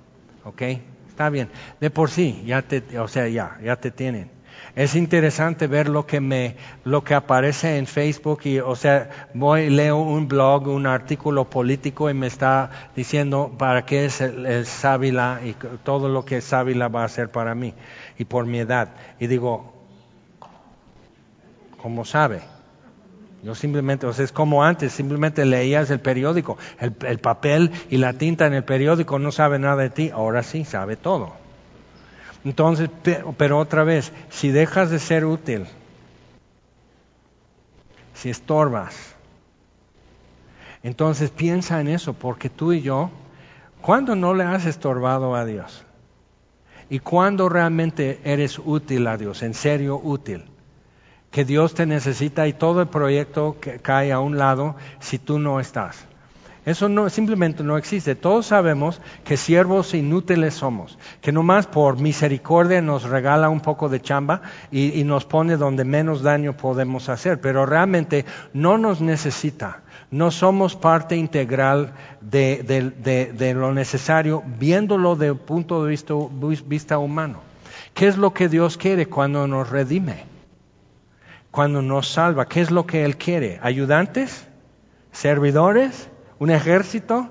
¿ok? Está bien. De por sí, ya te, o sea, ya, ya te tienen. Es interesante ver lo que me, lo que aparece en Facebook y, o sea, voy, leo un blog, un artículo político y me está diciendo para qué es el, sábila y todo lo que sábila va a hacer para mí y por mi edad. Y digo, ¿cómo sabe? Yo simplemente, o sea, es como antes, simplemente leías el periódico, el, el papel y la tinta en el periódico no sabe nada de ti, ahora sí sabe todo. Entonces, pero otra vez, si dejas de ser útil, si estorbas, entonces piensa en eso, porque tú y yo, ¿cuándo no le has estorbado a Dios? ¿Y cuándo realmente eres útil a Dios, en serio útil? Que Dios te necesita y todo el proyecto cae a un lado si tú no estás. Eso no, simplemente no existe. Todos sabemos que siervos inútiles somos, que nomás por misericordia nos regala un poco de chamba y, nos pone donde menos daño podemos hacer, pero realmente no nos necesita. No somos parte integral de, lo necesario viéndolo desde un punto de vista, vista humano. ¿Qué es lo que Dios quiere cuando nos redime? Cuando nos salva, ¿qué es lo que Él quiere? ¿Ayudantes? ¿Servidores? Un ejército,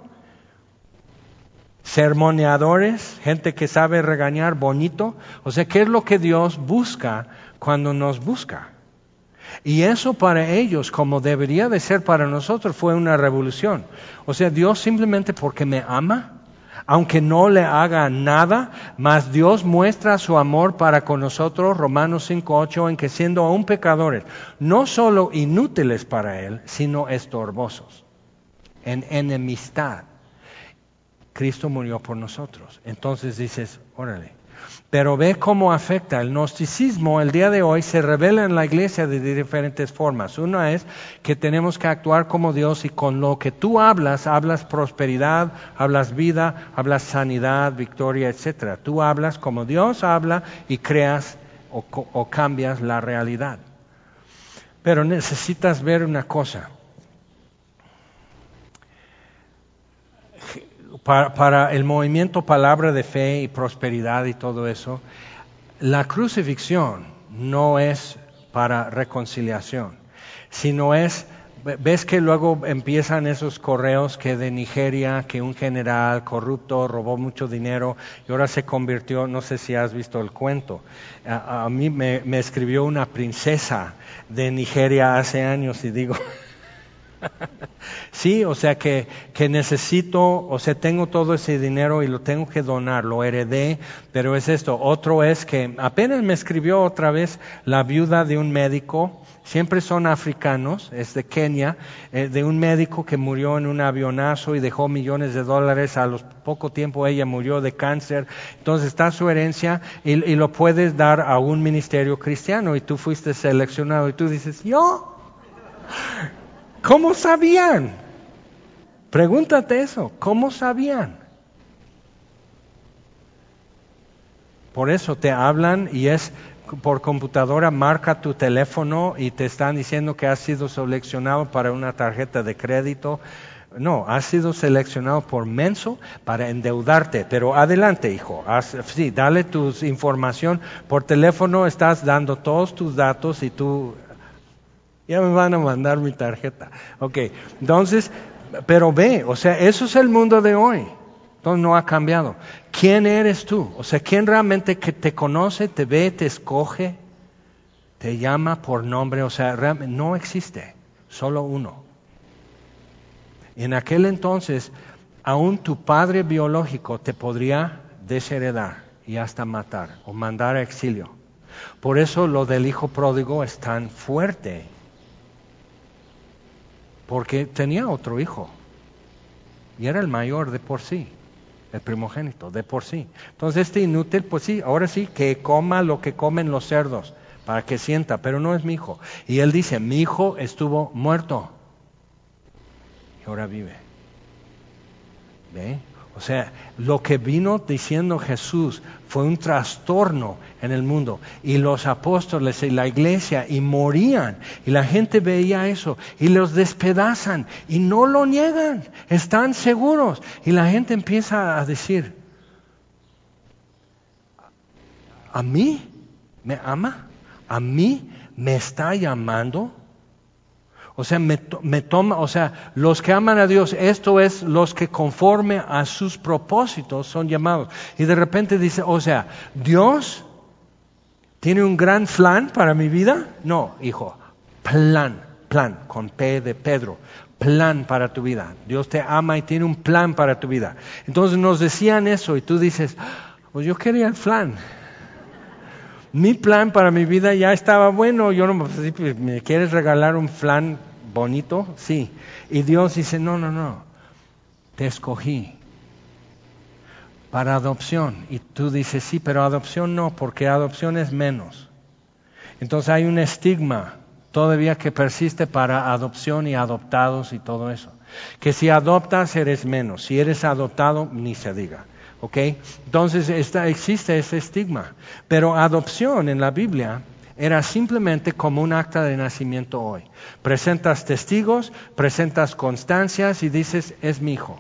sermoneadores, gente que sabe regañar bonito. O sea, ¿qué es lo que Dios busca cuando nos busca? Y eso para ellos, como debería de ser para nosotros, fue una revolución. O sea, Dios simplemente porque me ama, aunque no le haga nada, mas Dios muestra su amor para con nosotros, Romanos 5.8, en que siendo aún pecadores, no solo inútiles para Él, sino estorbosos en enemistad. Cristo murió por nosotros. Entonces dices, órale. Pero ve cómo afecta. El gnosticismo el día de hoy se revela en la iglesia de diferentes formas. Una es que tenemos que actuar como Dios y con lo que tú hablas, hablas prosperidad, hablas vida, hablas sanidad, victoria, etc. Tú hablas como Dios habla y creas o, o cambias la realidad. Pero necesitas ver una cosa. Para, el movimiento palabra de fe y prosperidad y todo eso, la crucifixión no es para reconciliación, sino es, ves que luego empiezan esos correos que de Nigeria, que un general corrupto robó mucho dinero y ahora se convirtió, no sé si has visto el cuento, a, mí me escribió una princesa de Nigeria hace años y digo, *laughs* sí, o sea que, que, necesito, o sea, tengo todo ese dinero y lo tengo que donar, lo heredé, pero es esto. Otro es que apenas me escribió otra vez la viuda de un médico, siempre son africanos, es de Kenia, eh, de un médico que murió en un avionazo y dejó millones de dólares, a los poco tiempo ella murió de cáncer, entonces está su herencia y, y lo puedes dar a un ministerio cristiano y tú fuiste seleccionado y tú dices, yo. ¿Cómo sabían? Pregúntate eso, ¿cómo sabían? Por eso te hablan y es por computadora, marca tu teléfono y te están diciendo que has sido seleccionado para una tarjeta de crédito. No, has sido seleccionado por menso para endeudarte. Pero adelante, hijo. sí, dale tu información. Por teléfono estás dando todos tus datos y tú ya me van a mandar mi tarjeta. Ok, entonces, pero ve, o sea, eso es el mundo de hoy. Entonces no ha cambiado. ¿Quién eres tú? O sea, ¿quién realmente que te conoce, te ve, te escoge, te llama por nombre? O sea, realmente no existe, solo uno. En aquel entonces, aún tu padre biológico te podría desheredar y hasta matar o mandar a exilio. Por eso lo del hijo pródigo es tan fuerte porque tenía otro hijo y era el mayor de por sí, el primogénito de por sí. Entonces este inútil, pues sí, ahora sí, que coma lo que comen los cerdos, para que sienta, pero no es mi hijo. Y él dice, mi hijo estuvo muerto y ahora vive. ¿Ve? O sea, lo que vino diciendo Jesús fue un trastorno en el mundo. Y los apóstoles y la iglesia y morían. Y la gente veía eso y los despedazan y no lo niegan. Están seguros. Y la gente empieza a decir, ¿a mí me ama? ¿A mí me está llamando? O sea, me, toma, o sea, los que aman a Dios, esto es los que conforme a sus propósitos son llamados. Y de repente dice, o sea, Dios tiene un gran plan para mi vida. No, hijo, plan, plan, con P de Pedro, plan para tu vida. Dios te ama y tiene un plan para tu vida. Entonces nos decían eso y tú dices, pues yo quería el plan mi plan para mi vida ya estaba bueno, yo no me quieres regalar un plan bonito, sí. Y Dios dice, no, no, no, te escogí para adopción. Y tú dices, sí, pero adopción no, porque adopción es menos. Entonces hay un estigma todavía que persiste para adopción y adoptados y todo eso. Que si adoptas eres menos, si eres adoptado ni se diga. ¿Ok? Entonces existe ese estigma. Pero adopción en la Biblia era simplemente como un acta de nacimiento hoy. Presentas testigos, presentas constancias y dices, es mi hijo.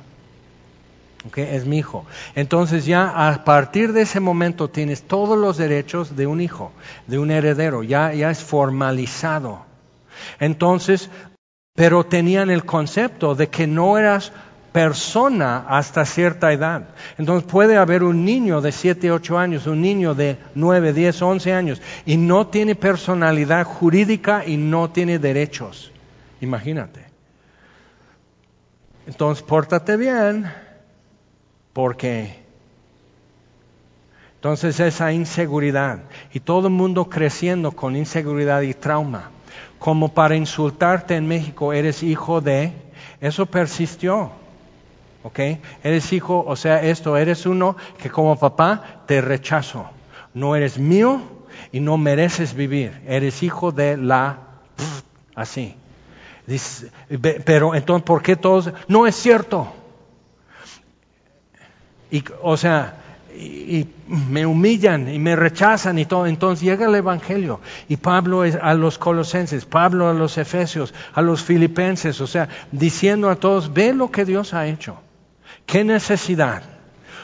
Okay, es mi hijo. Entonces ya a partir de ese momento tienes todos los derechos de un hijo, de un heredero, ya, ya es formalizado. Entonces, pero tenían el concepto de que no eras persona hasta cierta edad. Entonces puede haber un niño de 7, 8 años, un niño de 9, 10, 11 años y no tiene personalidad jurídica y no tiene derechos. Imagínate. Entonces pórtate bien porque entonces esa inseguridad y todo el mundo creciendo con inseguridad y trauma, como para insultarte en México, eres hijo de, eso persistió. ¿Ok? Eres hijo, o sea, esto, eres uno que como papá te rechazo. No eres mío y no mereces vivir. Eres hijo de la... así. pero entonces, ¿por qué todos? No es cierto. Y, o sea, y, me humillan y me rechazan y todo. Entonces llega el Evangelio y Pablo es a los colosenses, Pablo a los efesios, a los filipenses, o sea, diciendo a todos, ve lo que Dios ha hecho. ¿Qué necesidad?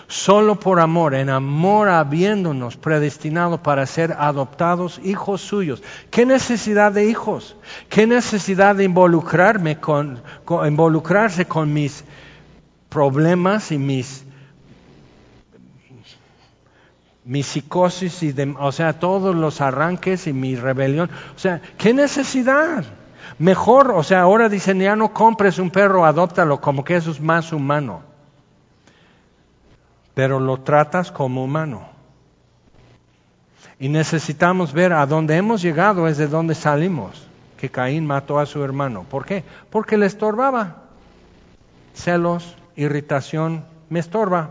Solo por amor, en amor habiéndonos predestinado para ser adoptados hijos suyos. ¿Qué necesidad de hijos? ¿Qué necesidad de involucrarme con, involucrarse con mis problemas y mis mi psicosis y o sea, todos los arranques y mi rebelión. O sea, ¿qué necesidad? Mejor, o sea, ahora dicen, ya no compres un perro, adóptalo, como que eso es más humano pero lo tratas como humano. Y necesitamos ver a dónde hemos llegado es de dónde salimos, que Caín mató a su hermano. ¿Por qué? Porque le estorbaba. Celos, irritación, me estorba.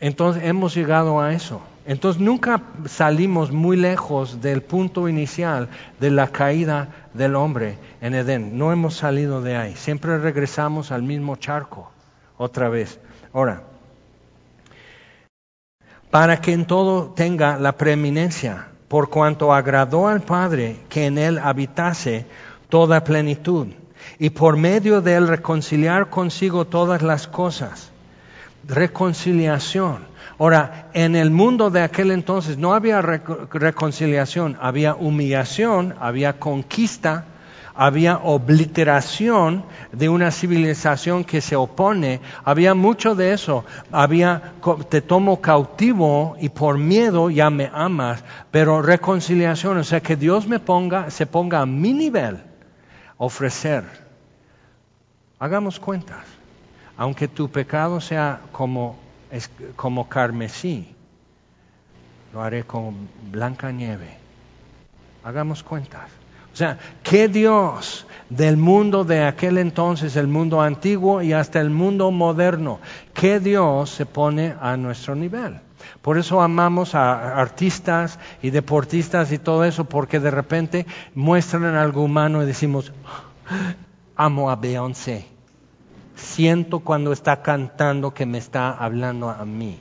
Entonces hemos llegado a eso. Entonces nunca salimos muy lejos del punto inicial de la caída del hombre en Edén. No hemos salido de ahí. Siempre regresamos al mismo charco otra vez. Ahora, para que en todo tenga la preeminencia, por cuanto agradó al Padre que en él habitase toda plenitud, y por medio de él reconciliar consigo todas las cosas. Reconciliación. Ahora, en el mundo de aquel entonces no había reconciliación, había humillación, había conquista, había obliteración de una civilización que se opone, había mucho de eso, había te tomo cautivo y por miedo ya me amas, pero reconciliación, o sea que Dios me ponga, se ponga a mi nivel, ofrecer. Hagamos cuentas, aunque tu pecado sea como, como carmesí, lo haré como blanca nieve. Hagamos cuentas. O sea, ¿qué Dios del mundo de aquel entonces, el mundo antiguo y hasta el mundo moderno, qué Dios se pone a nuestro nivel? Por eso amamos a artistas y deportistas y todo eso, porque de repente muestran algo humano y decimos, amo a Beyoncé. siento cuando está cantando que me está hablando a mí.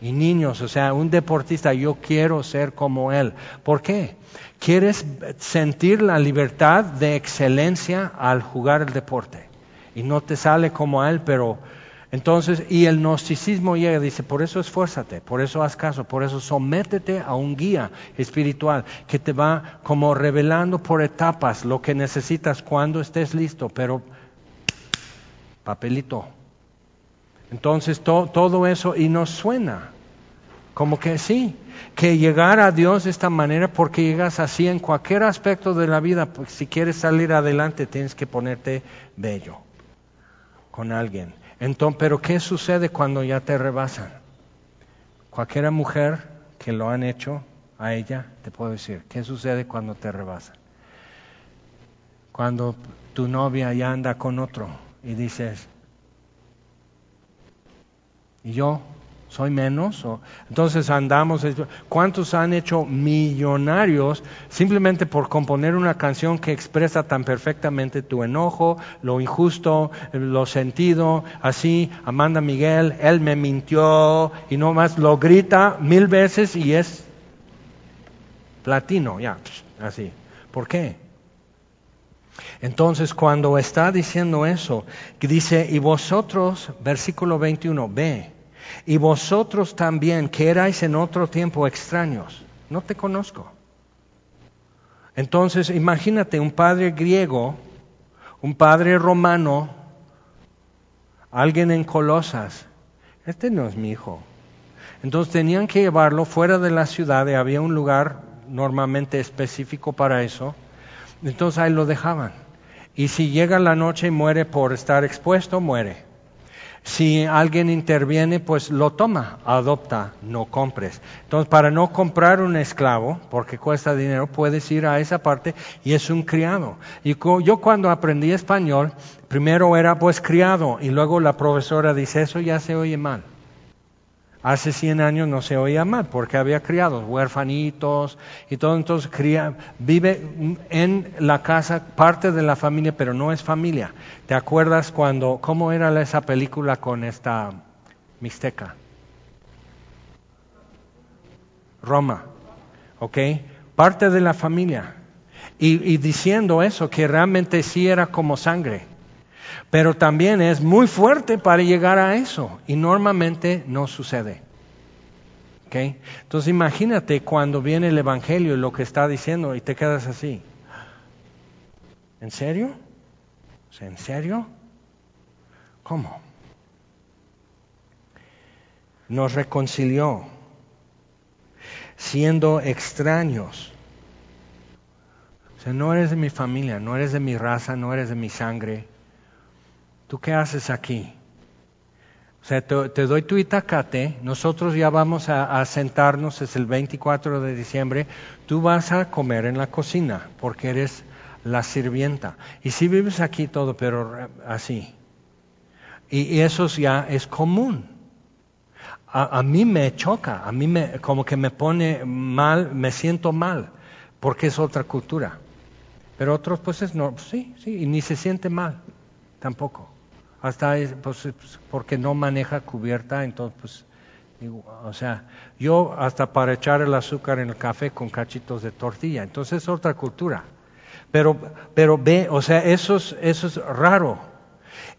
Y niños, o sea, un deportista, yo quiero ser como él. ¿Por qué? Quieres sentir la libertad de excelencia al jugar el deporte. Y no te sale como a él, pero entonces, y el gnosticismo llega dice, por eso esfuérzate, por eso haz caso, por eso sométete a un guía espiritual que te va como revelando por etapas lo que necesitas cuando estés listo, pero papelito, entonces todo eso y nos suena como que sí, que llegar a Dios de esta manera porque llegas así en cualquier aspecto de la vida, pues si quieres salir adelante tienes que ponerte bello con alguien. Entonces, pero ¿qué sucede cuando ya te rebasan? Cualquiera mujer que lo han hecho a ella, te puedo decir, ¿qué sucede cuando te rebasan? Cuando tu novia ya anda con otro y dices, ¿Y yo soy menos? entonces andamos, ¿cuántos han hecho millonarios simplemente por componer una canción que expresa tan perfectamente tu enojo, lo injusto, lo sentido, así, Amanda Miguel, él me mintió y no más lo grita mil veces y es platino, ya, así. ¿Por qué? Entonces, cuando está diciendo eso, dice, y vosotros, versículo 21, ve, y vosotros también, que erais en otro tiempo extraños, no te conozco. Entonces, imagínate un padre griego, un padre romano, alguien en Colosas, este no es mi hijo. Entonces tenían que llevarlo fuera de la ciudad, y había un lugar normalmente específico para eso, entonces ahí lo dejaban. Y si llega la noche y muere por estar expuesto, muere. Si alguien interviene, pues lo toma, adopta, no compres. Entonces, para no comprar un esclavo, porque cuesta dinero, puedes ir a esa parte y es un criado. Y yo cuando aprendí español, primero era pues criado y luego la profesora dice, eso ya se oye mal. Hace 100 años no se oía mal porque había criados, huérfanitos y todo. Entonces vive en la casa, parte de la familia, pero no es familia. ¿Te acuerdas cuando, cómo era esa película con esta mixteca? Roma, ¿ok? Parte de la familia. Y, y diciendo eso, que realmente sí era como sangre. Pero también es muy fuerte para llegar a eso y normalmente no sucede. ¿Okay? Entonces imagínate cuando viene el Evangelio y lo que está diciendo y te quedas así. ¿En serio? ¿En serio? ¿Cómo? Nos reconcilió siendo extraños. O sea, no eres de mi familia, no eres de mi raza, no eres de mi sangre. ¿Tú qué haces aquí? O sea, te, doy tu itacate, nosotros ya vamos a, sentarnos, es el 24 de diciembre, tú vas a comer en la cocina porque eres la sirvienta. Y si vives aquí todo, pero así. Y, eso ya es común. A, a, mí me choca, a mí me, como que me pone mal, me siento mal, porque es otra cultura. Pero otros, pues es no, sí, sí, y ni se siente mal, tampoco hasta pues, porque no maneja cubierta, entonces pues o sea, yo hasta para echar el azúcar en el café con cachitos de tortilla, entonces es otra cultura. Pero, pero ve, o sea, eso es, eso es raro.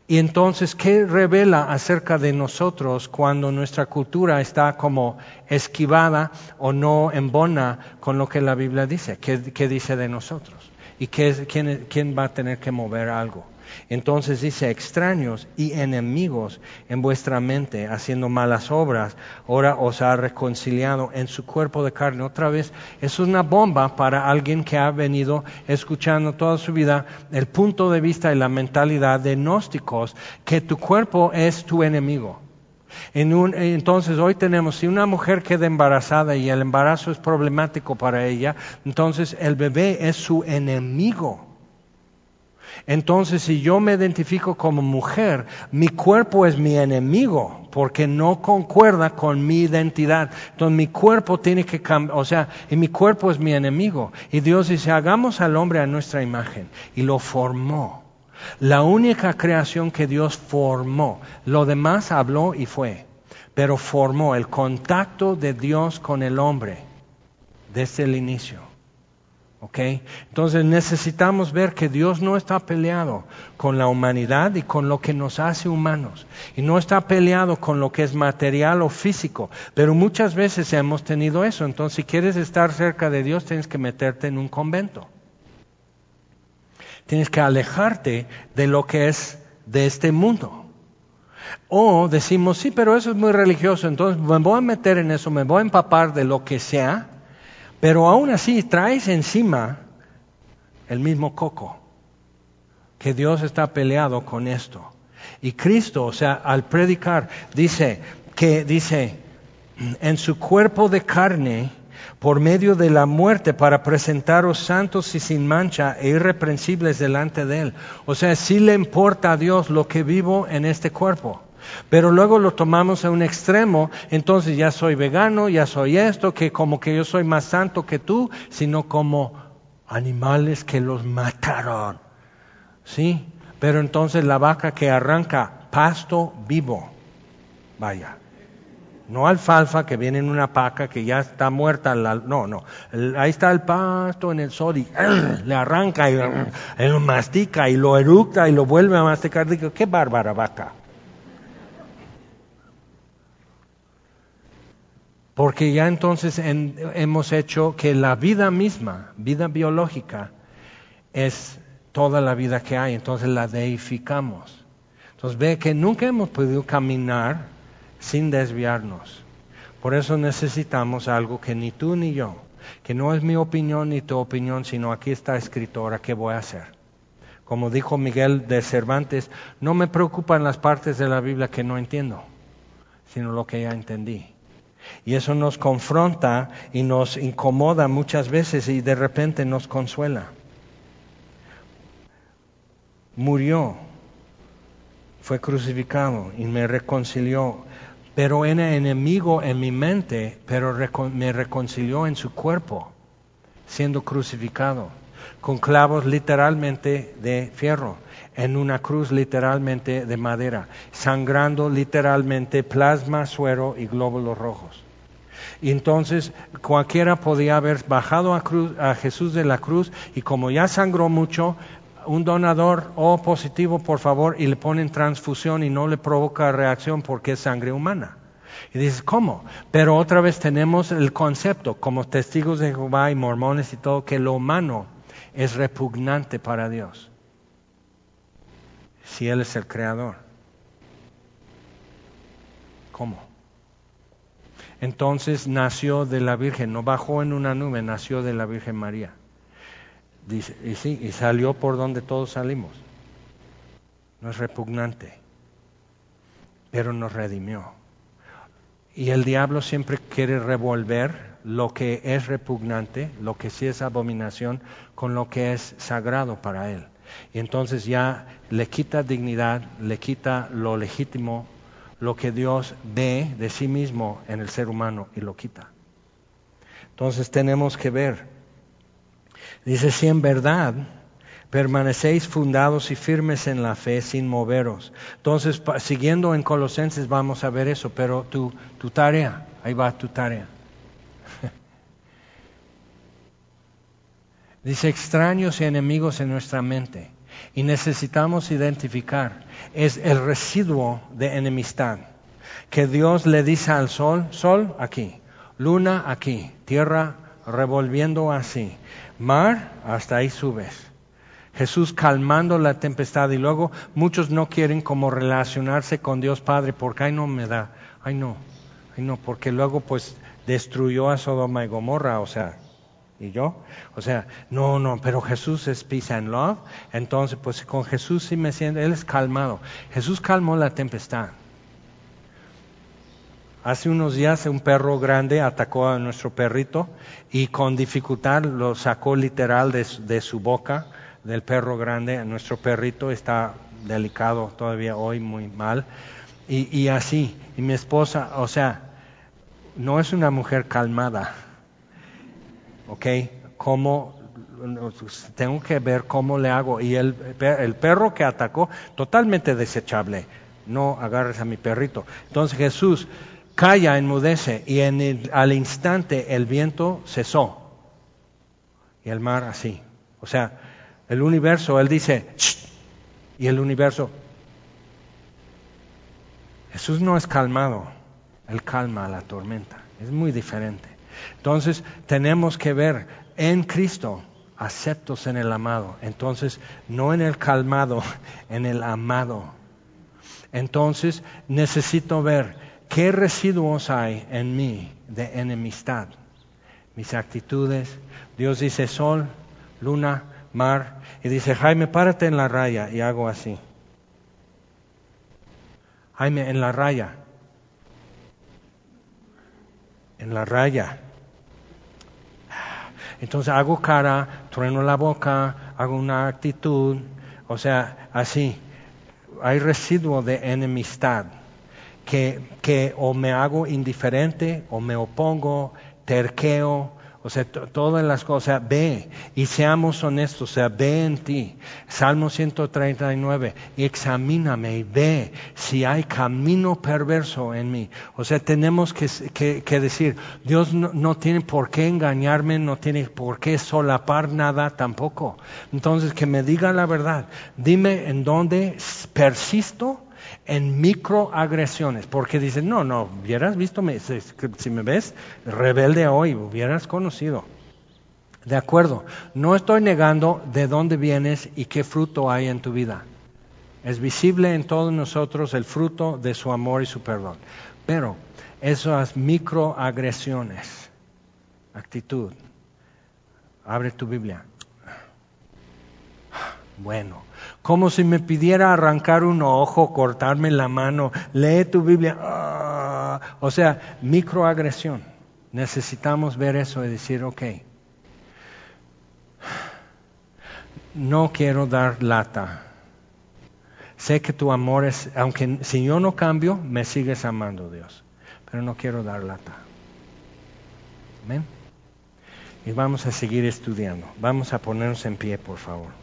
Y entonces, ¿qué revela acerca de nosotros cuando nuestra cultura está como esquivada o no embona con lo que la Biblia dice? ¿Qué, dice de nosotros? ¿Y quién, quién va a tener que mover algo? Entonces dice, extraños y enemigos en vuestra mente, haciendo malas obras, ahora os ha reconciliado en su cuerpo de carne. Otra vez, es una bomba para alguien que ha venido escuchando toda su vida el punto de vista y la mentalidad de gnósticos, que tu cuerpo es tu enemigo. Entonces hoy tenemos, si una mujer queda embarazada y el embarazo es problemático para ella, entonces el bebé es su enemigo. Entonces, si yo me identifico como mujer, mi cuerpo es mi enemigo porque no concuerda con mi identidad. Entonces, mi cuerpo tiene que cambiar, o sea, y mi cuerpo es mi enemigo. Y Dios dice, hagamos al hombre a nuestra imagen. Y lo formó. La única creación que Dios formó, lo demás habló y fue, pero formó el contacto de Dios con el hombre desde el inicio. Entonces necesitamos ver que Dios no está peleado con la humanidad y con lo que nos hace humanos. Y no está peleado con lo que es material o físico. Pero muchas veces hemos tenido eso. Entonces si quieres estar cerca de Dios tienes que meterte en un convento. Tienes que alejarte de lo que es de este mundo. O decimos, sí, pero eso es muy religioso, entonces me voy a meter en eso, me voy a empapar de lo que sea pero aún así traes encima el mismo coco, que Dios está peleado con esto. Y Cristo, o sea, al predicar, dice que dice, en su cuerpo de carne, por medio de la muerte, para presentaros santos y sin mancha e irreprensibles delante de Él. O sea, sí le importa a Dios lo que vivo en este cuerpo. Pero luego lo tomamos a un extremo, entonces ya soy vegano, ya soy esto, que como que yo soy más santo que tú, sino como animales que los mataron. ¿Sí? Pero entonces la vaca que arranca pasto vivo, vaya. No alfalfa que viene en una paca que ya está muerta. no, no. ahí está el pasto en el sol y *clears throat* le arranca y, *clears throat* lo mastica y lo eructa y lo vuelve a masticar. Digo, qué bárbara vaca. Porque ya entonces hemos hecho que la vida misma, vida biológica, es toda la vida que hay, entonces la deificamos. Entonces ve que nunca hemos podido caminar sin desviarnos. Por eso necesitamos algo que ni tú ni yo, que no es mi opinión ni tu opinión, sino aquí está escritora, ¿qué voy a hacer? Como dijo Miguel de Cervantes, no me preocupan las partes de la Biblia que no entiendo, sino lo que ya entendí. Y eso nos confronta y nos incomoda muchas veces y de repente nos consuela. Murió, fue crucificado y me reconcilió, pero era enemigo en mi mente, pero me reconcilió en su cuerpo, siendo crucificado, con clavos literalmente de fierro en una cruz literalmente de madera, sangrando literalmente plasma, suero y glóbulos rojos. Y entonces cualquiera podía haber bajado a, a Jesús de la cruz y como ya sangró mucho, un donador O positivo, por favor, y le ponen transfusión y no le provoca reacción porque es sangre humana. Y dices, ¿cómo? Pero otra vez tenemos el concepto, como testigos de Jehová y mormones y todo, que lo humano es repugnante para Dios si Él es el creador? ¿Cómo? Entonces nació de la Virgen, no bajó en una nube, nació de la Virgen María. Dice, y sí, y salió por donde todos salimos. No es repugnante, pero nos redimió. Y el diablo siempre quiere revolver lo que es repugnante, lo que sí es abominación, con lo que es sagrado para él. Y entonces ya le quita dignidad, le quita lo legítimo, lo que Dios ve de sí mismo en el ser humano y lo quita. Entonces tenemos que ver. Dice, si en verdad permanecéis fundados y firmes en la fe sin moveros. Entonces, siguiendo en Colosenses vamos a ver eso, pero tu, tu tarea, ahí va tu tarea. *laughs* Dice extraños y enemigos en nuestra mente. Y necesitamos identificar, es el residuo de enemistad. Que Dios le dice al sol, sol aquí, luna aquí, tierra revolviendo así, mar hasta ahí subes. Jesús calmando la tempestad y luego muchos no quieren como relacionarse con Dios Padre porque ay no me da, ay no, ay no, porque luego pues destruyó a Sodoma y Gomorra, o sea, y yo. O sea, no, no, pero Jesús es peace and love. Entonces, pues con Jesús sí me siento, Él es calmado. Jesús calmó la tempestad. Hace unos días un perro grande atacó a nuestro perrito y con dificultad lo sacó literal de, su boca del perro grande. Nuestro perrito está delicado todavía hoy, muy mal. Y, y así, y mi esposa, o sea, no es una mujer calmada ¿ok? Cómo tengo que ver cómo le hago. Y el, el perro que atacó, totalmente desechable. No agarres a mi perrito. Entonces Jesús calla, enmudece y en al instante el viento cesó. Y el mar así. O sea, el universo, él dice, y el universo. Jesús no es calmado, él calma la tormenta. Es muy diferente. Entonces tenemos que ver en Cristo aceptos en el amado. Entonces, no en el calmado, *laughs* en el amado. Entonces, necesito ver qué residuos hay en mí de enemistad. Mis actitudes. Dios dice sol, luna, mar. Y dice, Jaime, párate en la raya. Y hago así. Jaime, en la raya. En la raya. Entonces hago cara, trueno la boca, hago una actitud, o sea, así. Hay residuo de enemistad que, que o me hago indiferente o me opongo, terqueo, o sea, todas las cosas, ve y seamos honestos, o sea, ve en ti. Salmo 139, y examíname y ve si hay camino perverso en mí. O sea, tenemos que, que, decir, Dios no, tiene por qué engañarme, no tiene por qué solapar nada tampoco. Entonces, que me diga la verdad. Dime en dónde persisto en microagresiones, porque dicen, no, no, hubieras visto, si me ves rebelde hoy, hubieras conocido. De acuerdo, no estoy negando de dónde vienes y qué fruto hay en tu vida. Es visible en todos nosotros el fruto de su amor y su perdón. Pero esas microagresiones, actitud, abre tu Biblia. Bueno, como si me pidiera arrancar un ojo, cortarme la mano, lee tu Biblia. Ah, o sea, microagresión. Necesitamos ver eso y decir, ok, no quiero dar lata. Sé que tu amor es, aunque si yo no cambio, me sigues amando Dios, pero no quiero dar lata. Amén. Y vamos a seguir estudiando. Vamos a ponernos en pie, por favor.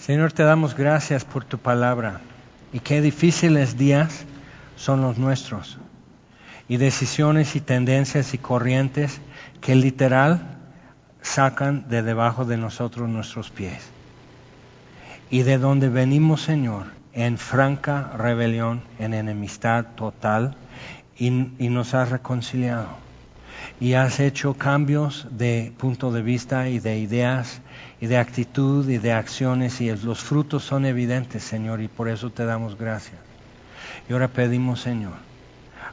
Señor, te damos gracias por tu palabra y qué difíciles días son los nuestros y decisiones y tendencias y corrientes que literal sacan de debajo de nosotros nuestros pies. Y de donde venimos, Señor, en franca rebelión, en enemistad total, y, y nos has reconciliado. Y has hecho cambios de punto de vista y de ideas y de actitud y de acciones y los frutos son evidentes, Señor, y por eso te damos gracias. Y ahora pedimos, Señor,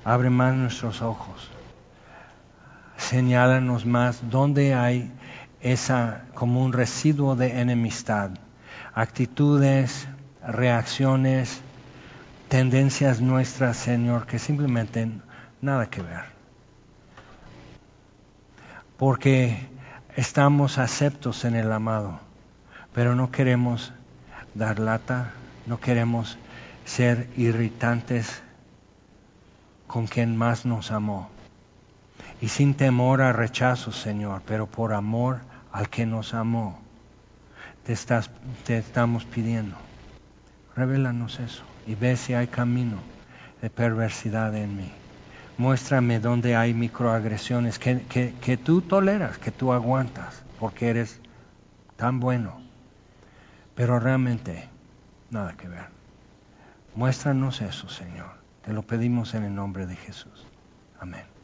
abre más nuestros ojos, señálanos más dónde hay esa como un residuo de enemistad, actitudes, reacciones, tendencias nuestras, Señor, que simplemente nada que ver. Porque estamos aceptos en el amado, pero no queremos dar lata, no queremos ser irritantes con quien más nos amó. Y sin temor a rechazo, Señor, pero por amor al que nos amó, te, estás, te estamos pidiendo. Revélanos eso y ve si hay camino de perversidad en mí. Muéstrame dónde hay microagresiones que, que, tú toleras, que tú aguantas, porque eres tan bueno. Pero realmente, nada que ver. Muéstranos eso, Señor. Te lo pedimos en el nombre de Jesús. Amén.